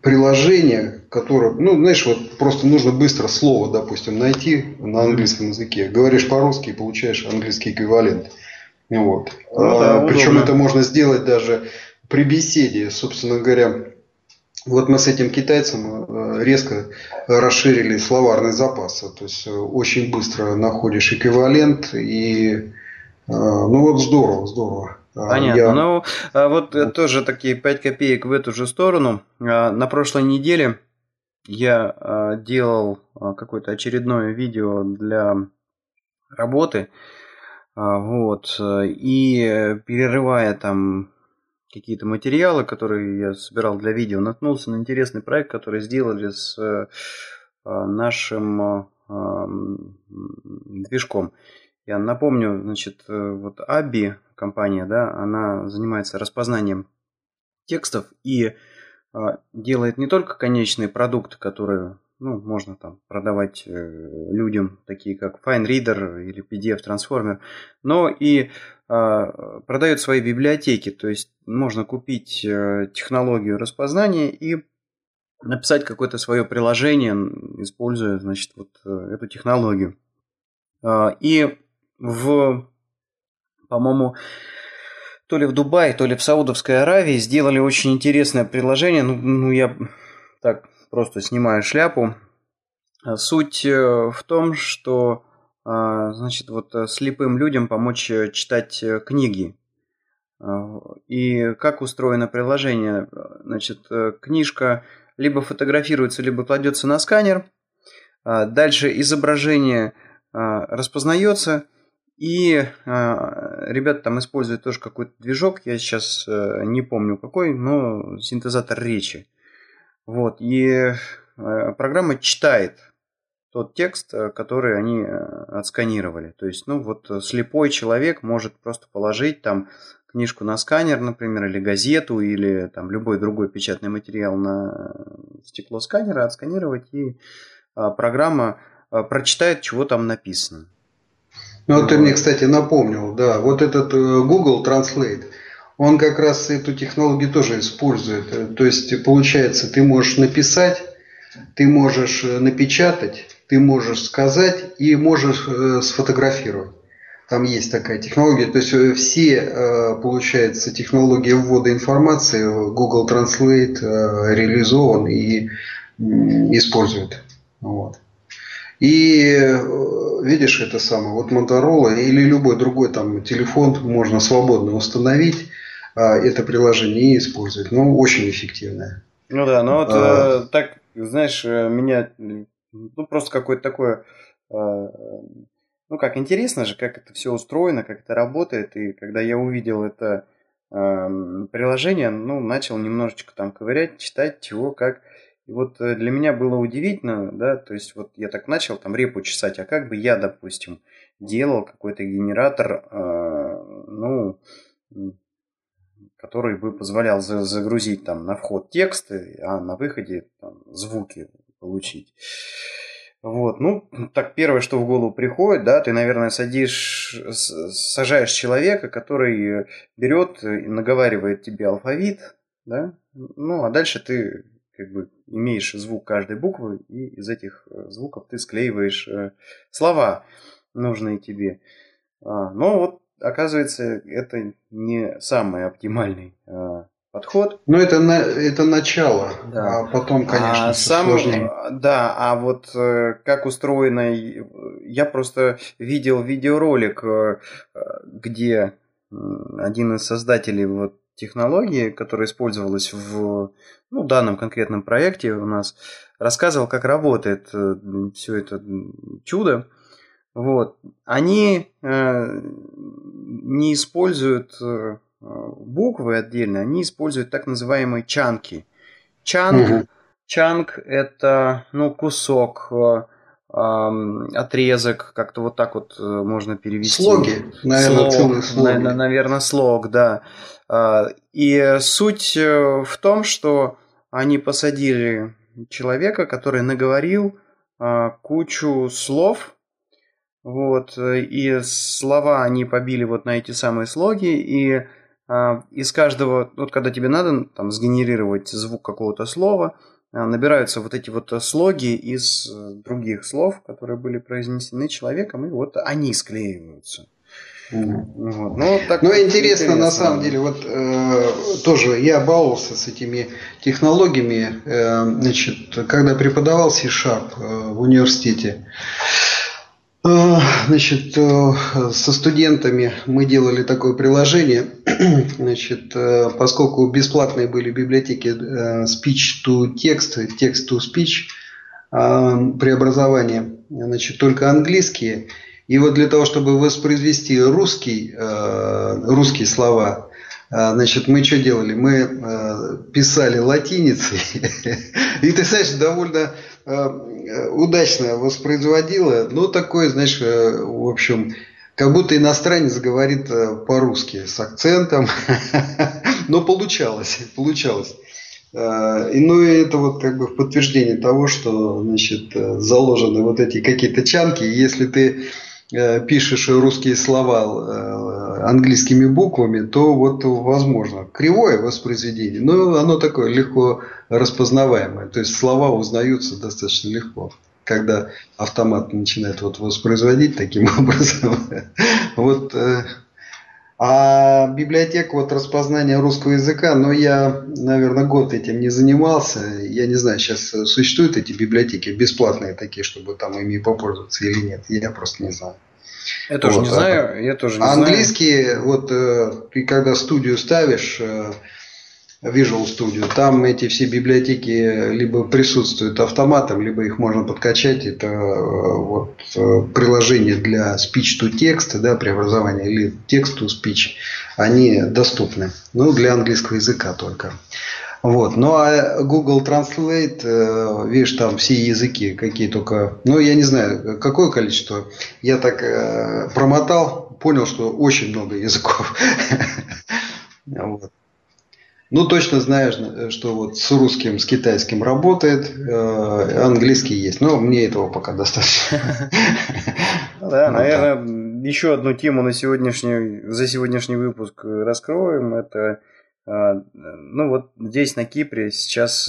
приложение, которое, ну, знаешь, вот просто нужно быстро слово, допустим, найти на английском языке. Говоришь по-русски и получаешь английский эквивалент. Вот. Ну, да, а, Причем это можно сделать даже при беседе, собственно говоря. Вот мы с этим китайцем э, резко расширили словарный запас. То есть э, очень быстро находишь эквивалент и э, ну вот здорово, здорово. А, Понятно. Я... Ну, а вот тоже такие 5 копеек в эту же сторону. На прошлой неделе я делал какое-то очередное видео для работы. А, вот. Э, и перерывая там какие-то материалы, которые я собирал для видео, наткнулся на интересный проект, который сделали с э, нашим движком. Я напомню, значит, э, вот Аби компания, да, она занимается распознанием текстов и делает не только конечные продукты, которые ну, можно там продавать людям, такие как FineReader или PDF Transformer, но и продает свои библиотеки. То есть можно купить технологию распознания и написать какое-то свое приложение, используя, значит, вот эту технологию. И в, по-моему, то ли в Дубае, то ли в Саудовской Аравии сделали очень интересное приложение. Ну, ну я так просто снимаю шляпу. Суть э, в том, что а, значит, вот э, слепым людям помочь э, читать книги. И как устроено приложение? Значит, книжка либо фотографируется, либо кладется на сканер. Дальше изображение распознается, и э, ребята там используют тоже какой-то движок, я сейчас э, не помню какой, но синтезатор речи. Вот, и э, программа читает тот текст, э, который они э, отсканировали. То есть, ну вот слепой человек может просто положить там книжку на сканер, например, или газету, или там любой другой печатный материал на стекло сканера, отсканировать, и программа прочитает, чего там написано. Ну, вот ты мне, кстати, напомнил, да, вот этот Google Translate, он как раз эту технологию тоже использует. Э, то есть, получается, ты можешь написать, ты можешь э, напечатать, ты можешь сказать и можешь сфотографировать. Там есть такая технология. То есть все, получается, технологии ввода информации Google Translate реализован и использует. Вот. И э, видишь это самое, вот Motorola или любой другой там телефон можно свободно установить это приложение и использовать. Ну, очень эффективное. Ну да, ну вот а, э, так, знаешь, э, меня, ну просто какое-то такое, э, ну как интересно же, как это все устроено, как это работает. И когда я увидел это э, приложение, ну начал немножечко там ковырять, читать, чего, как. И вот для меня было удивительно, да, то есть вот я так начал там репу чесать, а как бы я, допустим, делал какой-то генератор, э, ну, который бы позволял загрузить там на вход тексты, а на выходе там, звуки получить. Вот, ну, так первое, что в голову приходит, да, ты, наверное, садишь, сажаешь человека, который берет и наговаривает тебе алфавит, да, ну, а дальше ты как бы имеешь звук каждой буквы, и из этих э, звуков ты склеиваешь э, слова, нужные тебе. А, но вот, оказывается, это не самый оптимальный а, подход. Ну, это, на, это начало, да. а потом, конечно, а сам, сложнее. Да, а вот э, как устроено... Я просто видел видеоролик, где один из создателей вот технологии, которая использовалась в ну, данном конкретном проекте у нас, рассказывал, как работает э, все это чудо. Вот. Они э, не используют э, буквы отдельно, они используют так называемые чанки. Чанк, угу. чанк это ну, кусок, э, отрезок, как-то вот так вот э, можно перевести. Слоги, наверное, слог, слоги. На, наверное, слог, да. А, и суть э, в том, что они посадили человека, который наговорил а, кучу слов, вот, и слова они побили вот на эти самые слоги, и а, из каждого, вот когда тебе надо там сгенерировать звук какого-то слова, а, набираются вот эти вот слоги из э, других слов, которые были произнесены человеком, и вот они склеиваются. Вот. Ну, так ну интересно, интересно, на самом деле, вот э, тоже я баловался с этими технологиями, э, значит, когда преподавал C-Sharp э, в университете. Э, значит, э, со студентами мы делали такое приложение. Значит, э, поскольку бесплатные были библиотеки speech to text, text to speech, преобразование, значит, только английские. И вот для того, чтобы воспроизвести русский, русские слова, Значит, мы что делали? Мы писали латиницей. И ты знаешь, довольно Э, удачно воспроизводила, но такое, знаешь, э, в общем, как будто иностранец говорит э, по-русски с акцентом, но получалось, получалось. Э, и ну и это вот как бы в подтверждение того, что значит э, заложены вот эти какие-то чанки. Если ты э, пишешь русские слова английскими буквами, то вот возможно кривое воспроизведение, но оно такое легко распознаваемое. То есть слова узнаются достаточно легко когда автомат начинает вот воспроизводить таким образом. Вот а библиотека вот распознания русского языка, но я, наверное, год этим не занимался. Я не знаю, сейчас существуют эти библиотеки бесплатные такие, чтобы там ими попользоваться или нет. Я просто не знаю. Я тоже вот. не знаю, я тоже не Английский, знаю. вот э, ты когда студию ставишь, э, Visual Studio. Там эти все библиотеки либо присутствуют автоматом, либо их можно подкачать. Это э, вот э, приложение для speech to text, да, преобразования или text to speech. Они доступны. Ну, для английского языка только. Вот. Ну а Google Translate, э, видишь, там все языки, какие только. Ну, я не знаю, какое количество. Я так промотал, понял, что очень много языков. Вот. Ну, точно знаешь, э, что вот с русским, с китайским работает, э, английский есть. Но мне этого пока достаточно. Да, наверное, еще одну тему на сегодняшний, за сегодняшний выпуск раскроем. Это, э, ну вот здесь на Кипре сейчас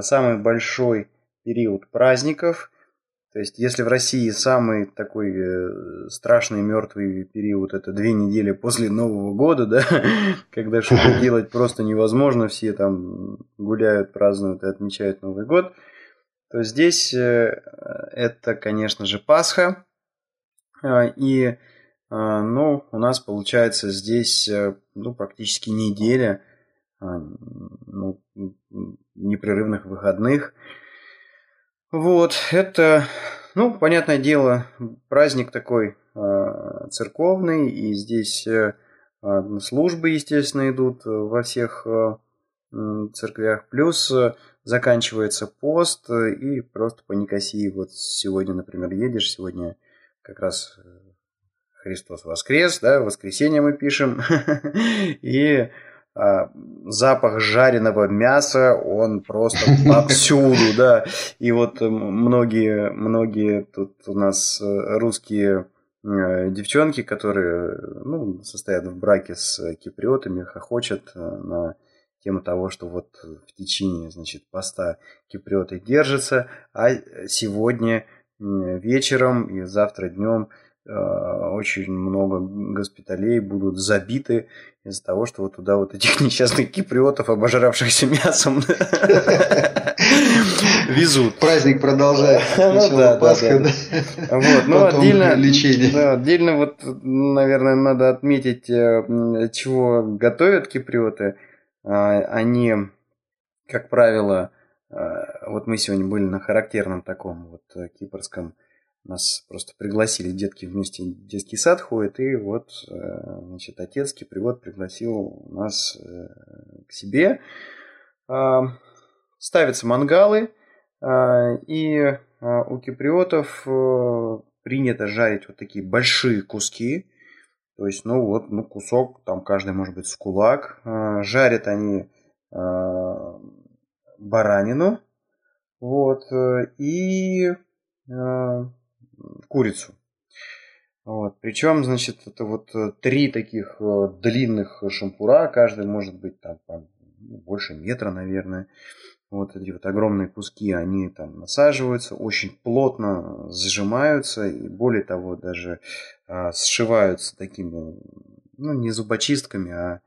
самый большой период праздников – то есть, если в России самый такой э, страшный мертвый период это две недели после Нового года, да, когда что-то делать просто невозможно, все там гуляют, празднуют и отмечают Новый год, то здесь э, это, конечно же, Пасха. А, и, э, ну, у нас получается здесь, ну, практически неделя а, ну, непрерывных выходных. Вот, это, ну, понятное дело, праздник такой э, церковный, и здесь э, службы, естественно, идут во всех э, церквях, плюс э, заканчивается пост, и просто по Никосии, вот сегодня, например, едешь, сегодня как раз Христос воскрес, да, воскресенье мы пишем, и запах жареного мяса, он просто повсюду, да. И вот многие, многие тут у нас э, русские э, девчонки, которые ну, состоят в браке с киприотами, хохочут э, на тему того, что вот в течение, значит, поста киприоты держатся, а сегодня вечером и завтра днем очень много госпиталей будут забиты из-за того, что вот туда вот этих несчастных киприотов, обожравшихся мясом, везут. Праздник продолжается. Ну Пасха. Вот, ну отдельно, лечение. Отдельно вот, наверное, надо отметить, э, чего готовят киприоты. А, они, как правило, э, вот мы сегодня были на характерном таком вот э, кипрском нас просто пригласили, детки вместе детский сад ходят, и вот, э, значит, отец Кипривод пригласил нас э, к себе. А, ставятся мангалы, а, и а, у киприотов э, принято жарить вот такие большие куски. То есть, ну вот, ну кусок, там каждый может быть с кулак. Жарят они баранину. Вот. И курицу. Вот. Причем, значит, это вот э, три таких э, длинных шампура, каждый может быть там ну, больше метра, наверное. Вот эти вот огромные куски, они там насаживаются, очень плотно зажимаются, и более того, даже а, сшиваются такими, ну, не зубочистками, а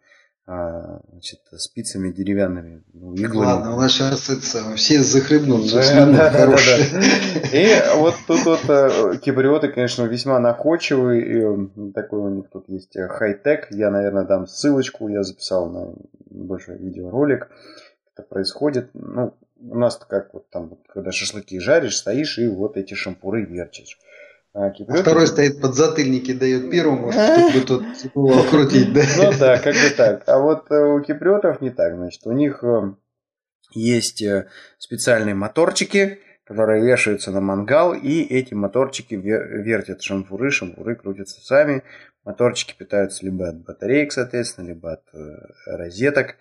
значит, спицами деревянными, ну, иглами. Ладно, у сейчас это, все захлебнутся. Да, да, да, да, И вот тут вот э, кибриоты, конечно, весьма находчивые. И такой у них тут есть э, хай-тек. Я, наверное, дам ссылочку. Я записал на небольшой видеоролик. Это происходит. Ну, у нас как вот там, когда шашлыки жаришь, стоишь и вот эти шампуры вертишь. А, а второй стоит под затыльники, дает первому, чтобы тут голову крутить, да? Ну да, как бы так. А вот э, у киприотов не так, значит, у них э, есть э, специальные моторчики, которые вешаются на мангал, и эти моторчики вертят шампуры, шампуры крутятся сами. Моторчики питаются либо от батареек, соответственно, либо от розеток.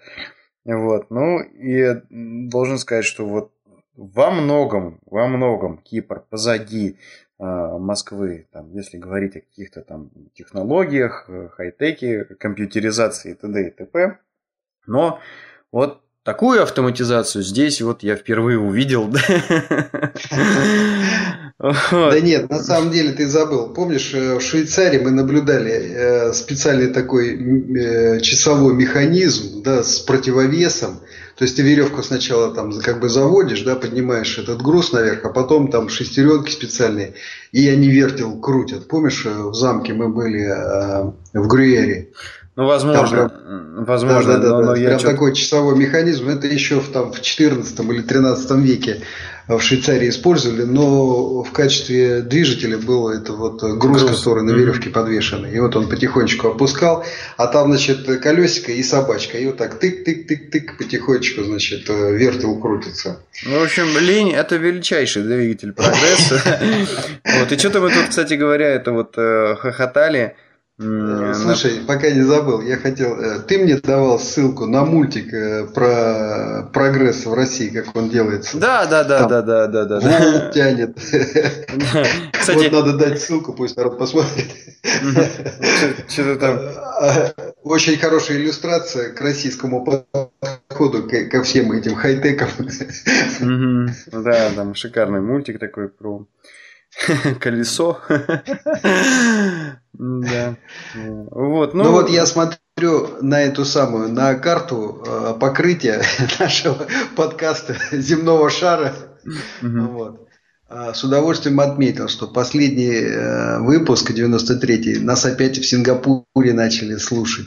Вот, ну и должен сказать, что вот во многом, во многом Кипр позади э, Москвы, там, если говорить о каких-то там технологиях, э, хай-теке, компьютеризации и т.д. и т.п. Но вот такую автоматизацию здесь вот я впервые увидел. Да нет, на самом деле ты забыл. Помнишь, э, в Швейцарии мы наблюдали э, специальный такой часовой механизм да, с противовесом. То есть ты веревку сначала там как бы заводишь, да, поднимаешь этот груз наверх, а потом там шестеренки специальные, и они вертел крутят. Помнишь, в замке мы были в Грюере? Ну, возможно. Там, возможно, да, да, да, но, да. Прям такой часовой механизм. Это еще в, там, в 14 или 13 веке в Швейцарии использовали, но в качестве движителя был это вот груз, груз. который на веревке mm-hmm. подвешенный. И вот он потихонечку опускал, а там, значит, колесико и собачка. И вот так тык-тык-тык-тык потихонечку, значит, вертел крутится. Ну, в общем, лень – это величайший двигатель прогресса. Вот, и что-то мы тут, кстати говоря, это вот э, хохотали – Э, слушай, пока не забыл, я хотел. Э, ты мне давал ссылку на мультик э, про прогресс в России, как он делается. Да, да, да, да, да, да, да. да. тянет. Кстати, вот надо дать ссылку, пусть народ посмотрит. Что-то там. Очень хорошая иллюстрация к российскому подходу ко всем этим хай-текам. Да, там шикарный мультик такой про колесо. Да. Вот, ну, ну вот я смотрю на эту самую, на карту э, покрытия нашего подкаста земного шара. Вот. А, с удовольствием отметил, что последний э, выпуск, 93-й, нас опять в Сингапуре начали слушать.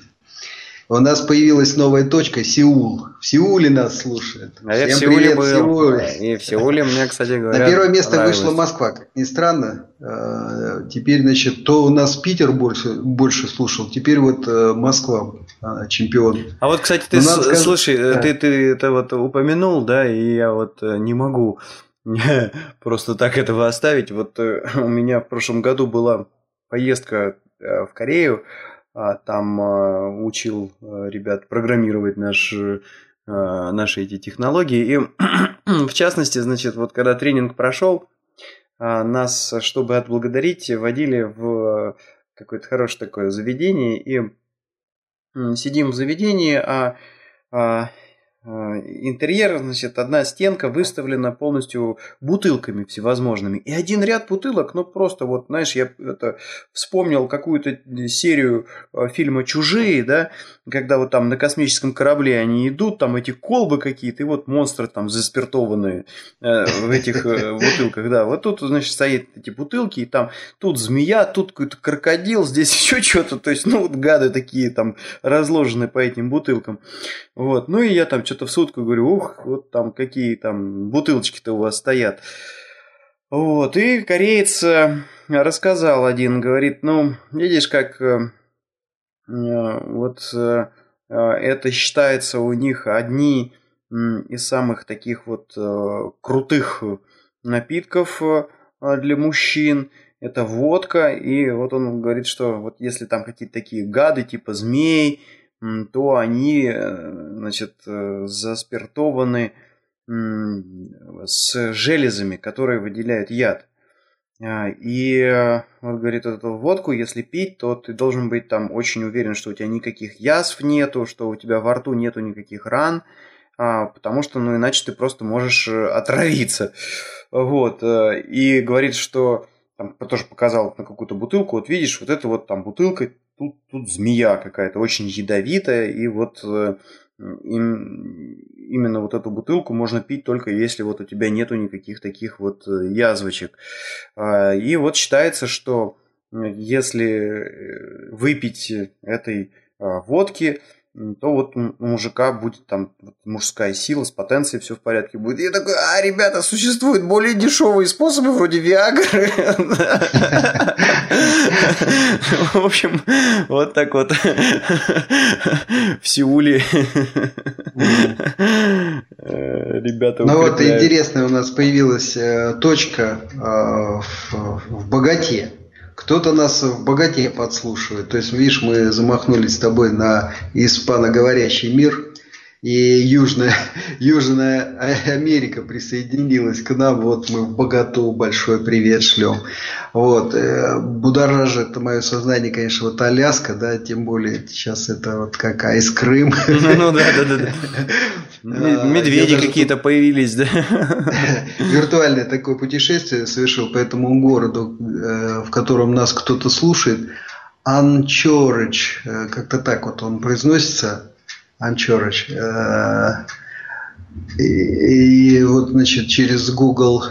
У нас появилась новая точка Сеул. В Сеуле нас слушают. А я Всем в Сеуле привет, был. Сеул. И в Сеуле мне, кстати говоря, На первое место вышла Москва, как ни странно. А, теперь, значит, то у нас Питер больше, больше слушал, теперь вот э, Москва а, чемпион. А вот, кстати, ты, с, слушай, да. ты, ты это вот упомянул, да, и я вот э, не могу просто так этого оставить. Вот э, у меня в прошлом году была поездка в Корею, там а, учил а, ребят программировать наш, наши эти технологии. И в частности, значит, вот когда тренинг прошел, нас, чтобы отблагодарить, водили в какое-то хорошее такое заведение, и сидим в заведении, а а, интерьер, значит, одна стенка выставлена полностью бутылками всевозможными. И один ряд бутылок, ну просто вот, знаешь, я это вспомнил какую-то серию а, фильма «Чужие», да, когда вот там на космическом корабле они идут, там эти колбы какие-то, и вот монстры там заспиртованные э, в этих э, бутылках, да. Вот тут, значит, стоят эти бутылки, и там тут змея, тут какой-то крокодил, здесь еще что-то, то есть, ну вот гады такие там разложены по этим бутылкам. Вот, ну и я там что-то в сутку говорю, ух, вот там какие там бутылочки-то у вас стоят. Вот, и кореец э, рассказал один, говорит, ну, видишь, как э, э, вот это считается у них одни из самых таких вот крутых напитков для мужчин. Это водка, и вот он говорит, что вот если там какие-то такие гады, типа змей, то они, э, значит, э, заспиртованы с железами, которые выделяют яд. А, и э, вот говорит, эту водку, если пить, то ты должен быть там очень уверен, что у тебя никаких язв нету, что у тебя во рту нету никаких ран, а, потому что, ну, иначе ты просто можешь отравиться. Вот. И говорит, что там тоже показал на какую-то бутылку, вот видишь, вот это вот там бутылка тут, тут змея какая-то очень ядовитая, и вот э, им, именно вот эту бутылку можно пить только если вот у тебя нету никаких таких вот э, язвочек. А, и вот считается, что если э, выпить этой а, водки, то вот у мужика будет там мужская сила с потенцией, все в порядке будет. Я такой, а, ребята, существуют более дешевые способы вроде Виагры. В общем, вот так вот в Сеуле ребята Ну вот интересная у нас появилась э, точка э, в богате кто-то нас в богате подслушивает. То есть, видишь, мы замахнулись с тобой на испаноговорящий мир. И Южная, Южная Америка присоединилась к нам. Вот мы в богату большой привет шлем. Вот. Э, будоражит мое сознание, конечно, вот Аляска, да, тем более сейчас это вот как Айс Крым. Ну да, да, да. А, медведи какие-то появились, да? Виртуальное такое путешествие совершил по этому городу, э, в котором нас кто-то слушает. Анчорыч, э, как-то так вот он произносится. Анчорыч. И, и вот, значит, через Google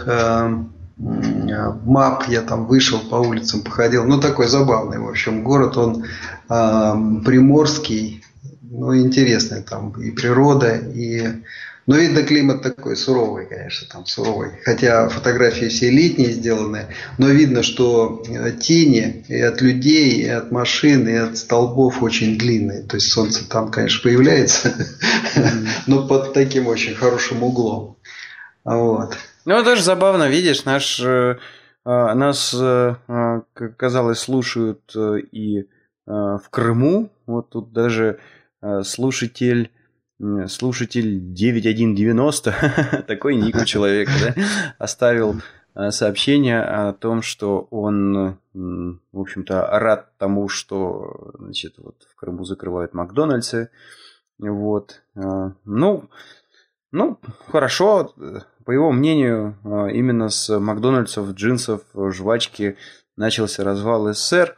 мап, я там вышел по улицам, походил. Ну, такой забавный, в общем, город, он э, приморский, ну, интересный там и природа, и... Ну, видно, климат такой суровый, конечно, там суровый. Хотя фотографии все летние сделаны, но видно, что э, тени и от людей, и от машин, и от столбов очень длинные. То есть солнце там, конечно, появляется, но под таким очень хорошим углом. Вот. Ну, даже забавно, видишь, наш, э, нас, э, а, как казалось, слушают и в Крыму. Вот тут даже слушатель слушатель 9190, такой ник у человека, да, оставил сообщение о том, что он, в общем-то, рад тому, что, значит, вот в Крыму закрывают Макдональдсы. Вот. Ну, ну, хорошо, по его мнению, а, именно с Макдональдсов, джинсов, жвачки начался развал СССР.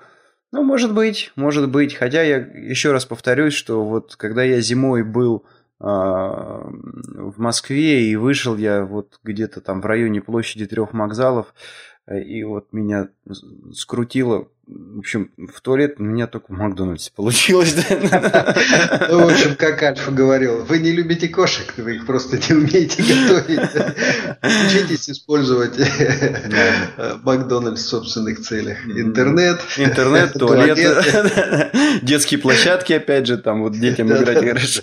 Ну, может быть, может быть. Хотя я еще раз повторюсь, что вот когда я зимой был а, в Москве и вышел я вот где-то там в районе площади трех вокзалов, и вот меня скрутило в общем, в туалет у меня только в Макдональдсе получилось. Ну, в общем, как Альфа говорил, вы не любите кошек, вы их просто не умеете готовить. Учитесь использовать Макдональдс в собственных целях. Интернет. Интернет, туалет, детские площадки, опять же, там вот детям играть хорошо.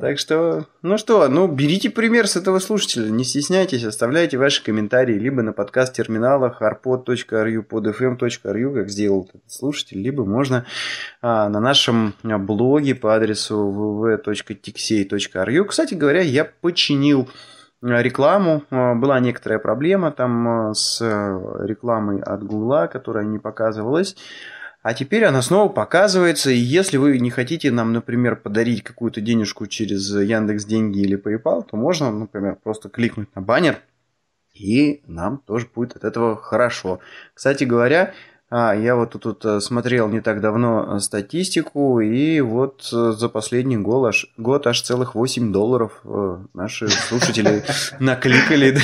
Так что, ну что, ну берите пример с этого слушателя, не стесняйтесь, оставляйте ваши комментарии либо на подкаст-терминалах arpod.ru, podfm.ru, Рю, как сделал этот слушатель, либо можно а, на нашем блоге по адресу www.tixey.ru. Кстати говоря, я починил рекламу. А, была некоторая проблема там а, с рекламой от Гугла, которая не показывалась. А теперь она снова показывается, и если вы не хотите нам, например, подарить какую-то денежку через Яндекс Деньги или PayPal, то можно, например, просто кликнуть на баннер, и нам тоже будет от этого хорошо. Кстати говоря, а, я вот тут э, смотрел не так давно э, статистику, и вот э, за последний год аж, год аж целых 8 долларов наши слушатели накликали.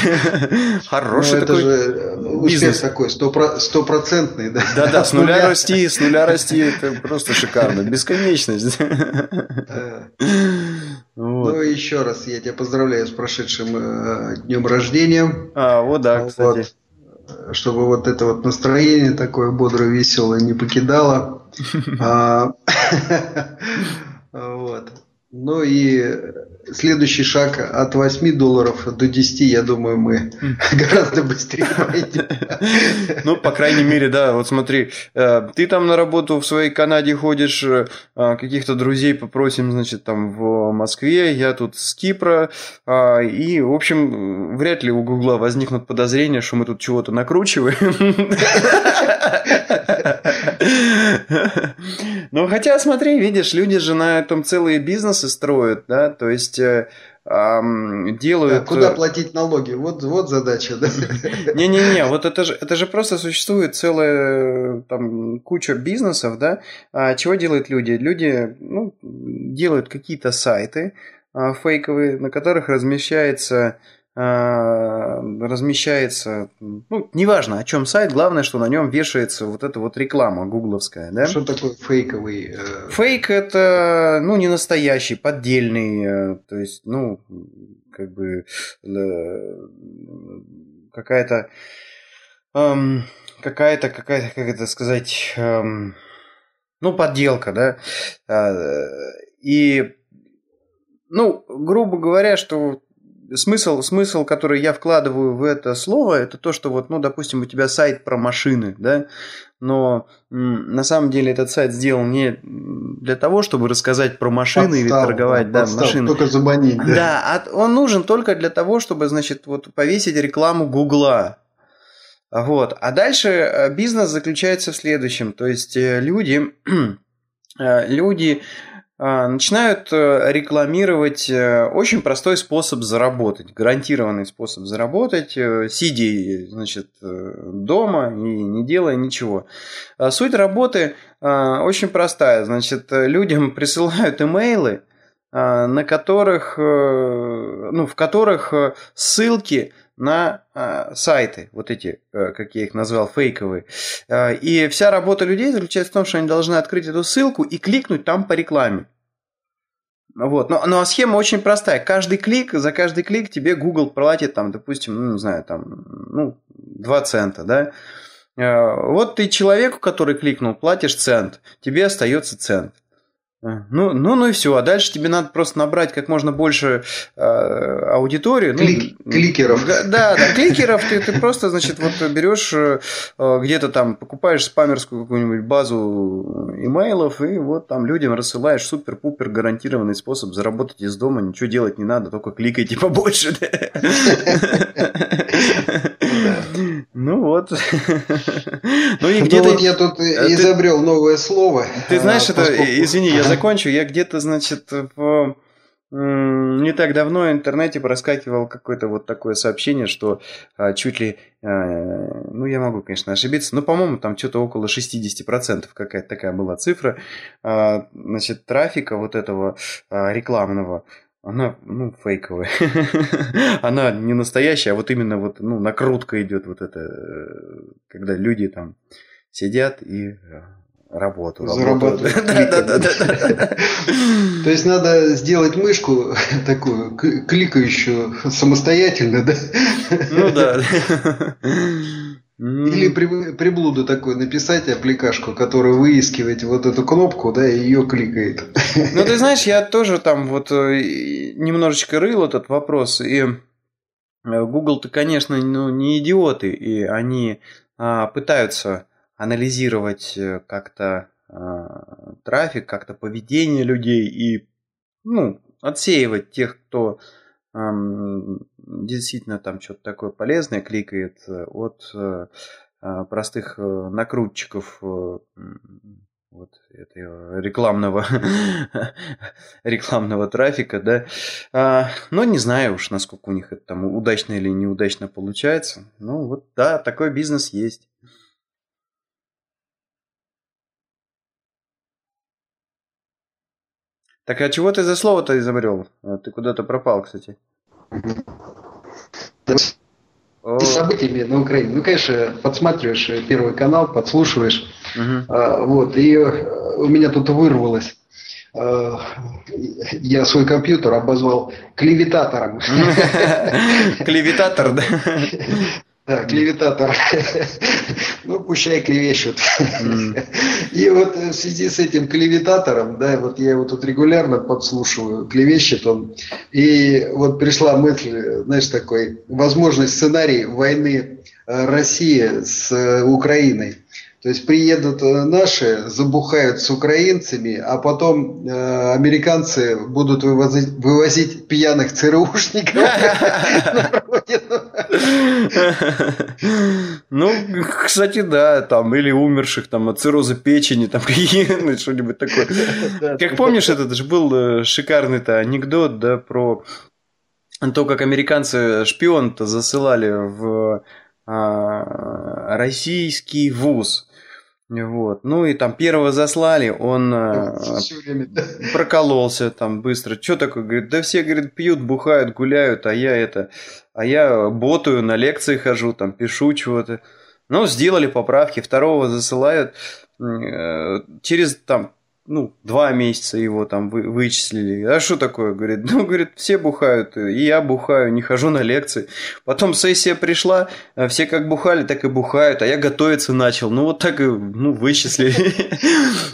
Хороший ну, такой бизнес. такой, стопроцентный, да? Да-да, с нуля расти, с нуля расти, это просто шикарно, бесконечность. Ну, еще раз я тебя поздравляю с прошедшим днем рождения. А, вот да, кстати чтобы вот это вот настроение такое бодрое, веселое не покидало. А. Ну и следующий шаг от 8 долларов до 10, я думаю, мы гораздо быстрее пойдем. Ну, по крайней мере, да. Вот смотри, э, ты там на работу в своей Канаде ходишь, э, каких-то друзей попросим, значит, там в Москве, я тут с Кипра. А, и, в общем, вряд ли у Гугла возникнут подозрения, что мы тут чего-то накручиваем. Ну, хотя, смотри, видишь, люди же на этом целые бизнесы строят, да, то есть э, делают... А куда платить налоги? Вот, вот задача, да? Не-не-не, вот это же, это же просто существует целая там куча бизнесов, да? А чего делают люди? Люди ну, делают какие-то сайты а, фейковые, на которых размещается размещается, ну, неважно, о чем сайт, главное, что на нем вешается вот эта вот реклама гугловская, да? Что такое фейковый? Э... Фейк это, ну, не настоящий, поддельный, э, то есть, ну, как бы э, какая-то эм, какая-то, какая-то, как это сказать, эм, ну, подделка, да, э, и, ну, грубо говоря, что смысл, смысл, который я вкладываю в это слово, это то, что вот, ну, допустим, у тебя сайт про машины, да, но на самом деле этот сайт сделан не для того, чтобы рассказать про машины подстав, или торговать, да, да машины. Только заманить, да. Да, а он нужен только для того, чтобы, значит, вот повесить рекламу Гугла. Вот. А дальше э, бизнес заключается в следующем. То есть э, люди, э, люди начинают э, рекламировать э, очень простой способ заработать, гарантированный способ заработать, э, сидя значит, дома и не делая ничего. А суть работы а, очень простая. Значит, людям присылают имейлы, на которых, ну, в которых ссылки на э, сайты, вот эти, э, как я их назвал, фейковые. Э, и вся работа людей заключается в том, что они должны открыть эту ссылку и кликнуть там по рекламе. Вот. Но, ну а схема очень простая. Каждый клик, за каждый клик тебе Google платит, там, допустим, ну, не знаю, там, ну, 2 цента, да. Вот ты человеку, который кликнул, платишь цент, тебе остается цент. Ну, ну, ну и все. А дальше тебе надо просто набрать как можно больше э, аудиторию. Клик, ну, кликеров. Да, да, кликеров. Ты, ты просто, значит, вот берешь э, где-то там, покупаешь спамерскую какую-нибудь базу имейлов, и вот там людям рассылаешь супер-пупер гарантированный способ заработать из дома. Ничего делать не надо, только кликайте побольше. Ну вот. Ну и где-то... Вот я тут изобрел новое слово. Ты знаешь, это, извини, я закончу. Я где-то, значит, в не так давно в интернете проскакивал какое-то вот такое сообщение, что а, чуть ли, а, ну я могу, конечно, ошибиться, но, по-моему, там что-то около 60% какая-то такая была цифра, а, значит, трафика вот этого а, рекламного, она, ну, фейковая. она не настоящая, а вот именно вот, ну, накрутка идет вот это, э, когда люди там сидят и э, работу. Зарабатывают. То есть надо сделать мышку такую, кликающую самостоятельно, да? Ну да. Или при, приблуду такой написать аппликашку, которая выискивает вот эту кнопку, да, и ее кликает. Ну, ты знаешь, я тоже там вот э, немножечко рыл этот вопрос, и э, Google-то, конечно, ну, не идиоты, и они а, пытаются анализировать э, как-то а, трафик, как-то поведение людей и ну, отсеивать тех, кто действительно там что-то такое полезное кликает э, от э, а, простых накрутчиков вот этого рекламного рекламного трафика, да. А, но не знаю уж, насколько у них это там удачно или неудачно получается. Ну вот, да, такой бизнес есть. Так а чего ты за слово-то изобрел? А, ты куда-то пропал, кстати. О. событиями на Украине. Ну, конечно, подсматриваешь Первый канал, подслушиваешь. Угу. А, вот, и э, у меня тут вырвалось. А, я свой компьютер обозвал клеветатором. Клеветатор, да? Да, клеветатор. ну, пущай клевещут. И вот в связи с этим клеветатором, да, вот я его тут регулярно подслушиваю, клевещет он. И вот пришла мысль, знаешь, такой, возможный сценарий войны э, России с э, Украиной. То есть приедут э, наши, забухают с украинцами, а потом э, американцы будут вывозить, вывозить пьяных ЦРУшников Ну, кстати, да, там, или умерших там от цирроза печени, там, что-нибудь такое. Как помнишь, этот же был э, шикарный-то анекдот, да, про то, как американцы шпион-то засылали в российский вуз. Вот. Ну и там первого заслали, он э, прокололся там быстро. Что такое? Говорит, да все, говорит, пьют, бухают, гуляют, а я это... А я ботаю, на лекции хожу, там пишу чего-то. Ну, сделали поправки, второго засылают. Э, через там ну, два месяца его там вы, вычислили. А что такое? Говорит, ну, говорит, все бухают, и я бухаю, не хожу на лекции. Потом сессия пришла, а все как бухали, так и бухают, а я готовиться начал. Ну, вот так и, ну, вычислили.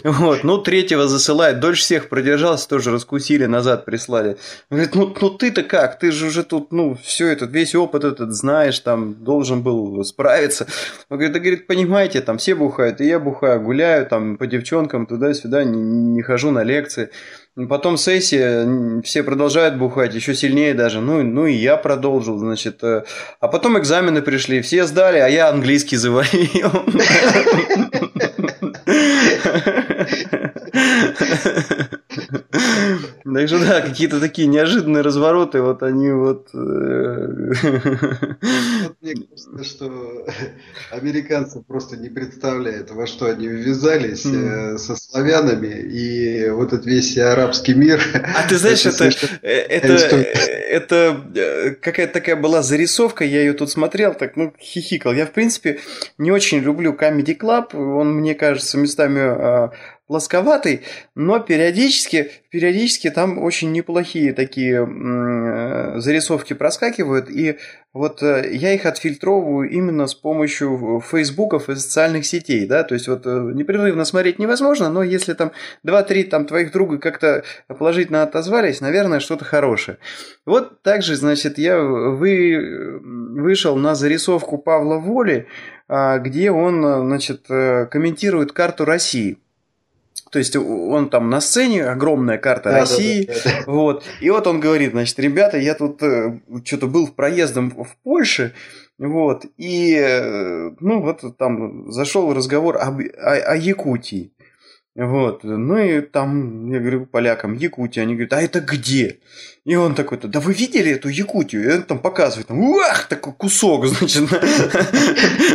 Вот, ну, третьего засылает, дольше всех продержался, тоже раскусили, назад прислали. Говорит, ну, ну ты-то как? Ты же уже тут, ну, все этот, весь опыт этот знаешь, там, должен был справиться. Он говорит, да, говорит, понимаете, там все бухают, и я бухаю, гуляю там по девчонкам туда-сюда, не хожу на лекции. Потом сессия, все продолжают бухать, еще сильнее даже. Ну, ну и я продолжил, значит. Э, а потом экзамены пришли, все сдали, а я английский завалил. Так что да, какие-то такие неожиданные развороты, вот они вот... Э, мне кажется, что американцы просто не представляют, во что они ввязались э, со славянами, и вот этот весь арабский мир... А ты знаешь, это, это, это какая-то такая была зарисовка, я ее тут смотрел, так, ну, хихикал. Я, в принципе, не очень люблю Comedy Club, он, мне кажется, местами а, плосковатый, но периодически, периодически там очень неплохие такие э, зарисовки проскакивают, и вот э, я их отфильтровываю именно с помощью фейсбуков и социальных сетей, да, то есть вот э, непрерывно смотреть невозможно, но если там 2-3 там твоих друга как-то положительно отозвались, наверное, что-то хорошее. Вот также, значит, я вы, вышел на зарисовку Павла Воли, а, где он, значит, комментирует карту России – то есть он там на сцене, огромная карта да, России. Да, да, да. Вот. И вот он говорит, значит, ребята, я тут э, что-то был в проездом в Польше, вот, и, э, ну, вот там зашел разговор об, о, о Якутии. Вот, ну и там, я говорю полякам, Якутия, они говорят, а это где? И он такой, да вы видели эту Якутию? И он там показывает, там, уах, такой кусок, значит,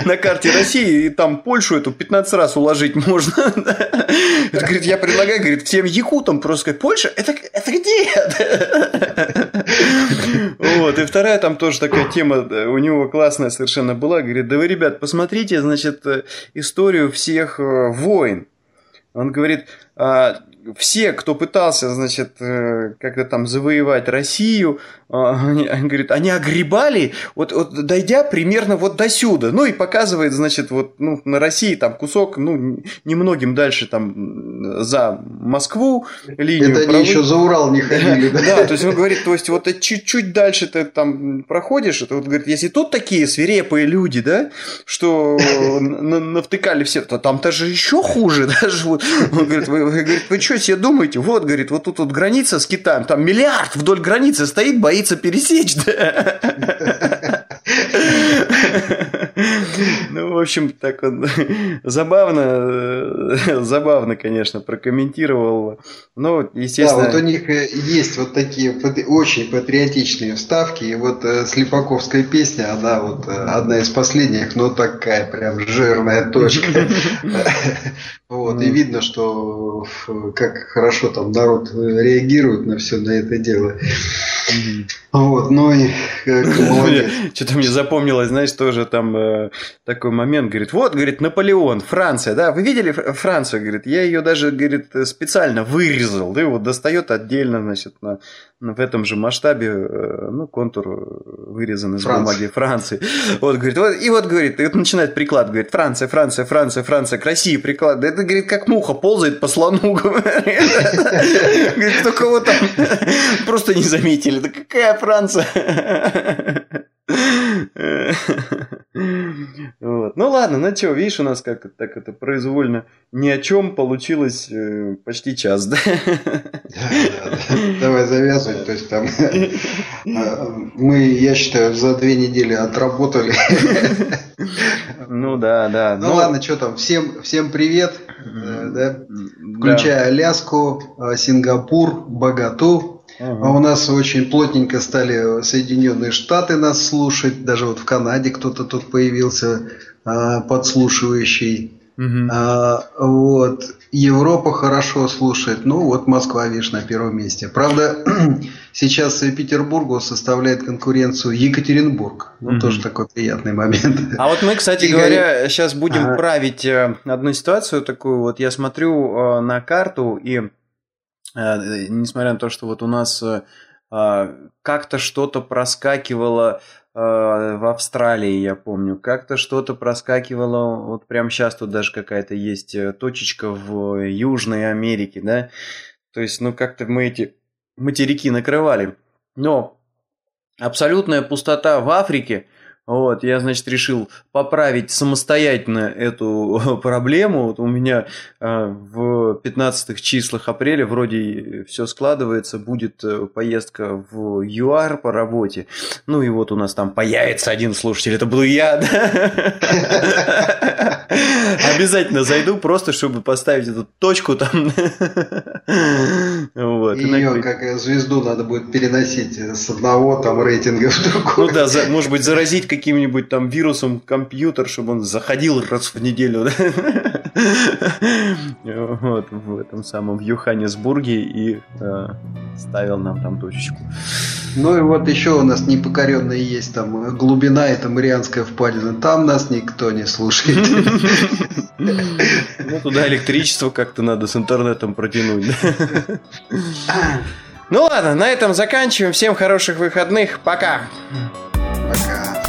на, карте России, и там Польшу эту 15 раз уложить можно. Говорит, я предлагаю, говорит, всем якутам просто сказать, Польша, это, это где? Вот, и вторая там тоже такая тема у него классная совершенно была, говорит, да вы, ребят, посмотрите, значит, историю всех э, войн. Он говорит, а, все, кто пытался, значит, э, как-то там завоевать Россию, а, они, они говорят, они огребали, вот, вот дойдя примерно вот до сюда. Ну и показывает, значит, вот ну, на России там кусок, ну, немногим дальше там за Москву линию. Это они еще за Урал не ходили, да? То есть он говорит, то есть вот чуть-чуть дальше ты там проходишь, это вот говорит, если тут такие свирепые люди, да, что навтыкали все, то там-то же еще хуже даже. Он говорит, вы, вы, говорит, вы что себе думаете? Вот, говорит, вот тут вот граница с Китаем, там миллиард вдоль границы стоит, боится пересечь? Ну, в общем, так он забавно, забавно, конечно, прокомментировал. Но, естественно... Да, вот у них э, есть вот такие очень патриотичные вставки. И вот э, Слепаковская песня, она вот э, одна из последних, но такая прям жирная точка. Вот, и видно, что как хорошо там народ реагирует на все на это дело. Вот, ну и Что-то мне запомнилось, знаешь, тоже там э, такой момент, говорит, вот, говорит, Наполеон, Франция, да, вы видели Францию, говорит, я ее даже, говорит, специально вырезал, да, вот достает отдельно, значит, на, в этом же масштабе, э, ну, контур вырезан из Франция. бумаги Франции. Вот, говорит, вот, и вот, говорит, и вот начинает приклад, говорит, Франция, Франция, Франция, Франция, к России приклад. Это, говорит, как муха ползает по слону, говорит. Говорит, только вот там просто не заметили. Да какая Франция? Вот. Ну ладно, ну что, видишь, у нас как так это произвольно ни о чем получилось э, почти час, да? Да, да, да. Давай завязывать. То есть там э, мы, я считаю, за две недели отработали. Ну да, да. Ну, ну ладно, что там, всем, всем привет, э, да? включая Аляску, э, Сингапур, Богату, Ага. А у нас очень плотненько стали Соединенные Штаты нас слушать. Даже вот в Канаде кто-то тут появился а, подслушивающий. Угу. А, вот. Европа хорошо слушает. Ну, вот Москва, видишь, на первом месте. Правда, сейчас Петербургу составляет конкуренцию Екатеринбург. Ну, угу. тоже такой приятный момент. А вот мы, кстати И говоря, сейчас будем ага. править э, одну ситуацию такую. Вот я смотрю э, на карту, и несмотря на то, что вот у нас как-то что-то проскакивало Э, в Австралии, я помню, как-то что-то проскакивало, вот прям сейчас тут даже какая-то есть э, точечка в Южной Америке, да, то есть, ну, как-то мы эти материки накрывали, но абсолютная пустота в Африке – вот, я, значит, решил поправить самостоятельно эту проблему. Вот у меня э, в 15 числах апреля вроде все складывается, будет э, поездка в ЮАР по работе. Ну и вот у нас там появится один слушатель, это буду я. Обязательно зайду, просто чтобы поставить эту точку там. Вот. Ее как звезду надо будет переносить с одного там рейтинга в другой. Ну да, может быть, заразить каким-нибудь там вирусом компьютер, чтобы он заходил раз в неделю. Вот, в этом самом в Йоханнесбурге и э, ставил нам там точечку. Ну и вот еще у нас непокоренные есть там глубина, это Марианская впадина. Там нас никто не слушает. Ну, туда электричество как-то надо с интернетом протянуть. Ну ладно, на этом заканчиваем. Всем хороших выходных. Пока. Пока.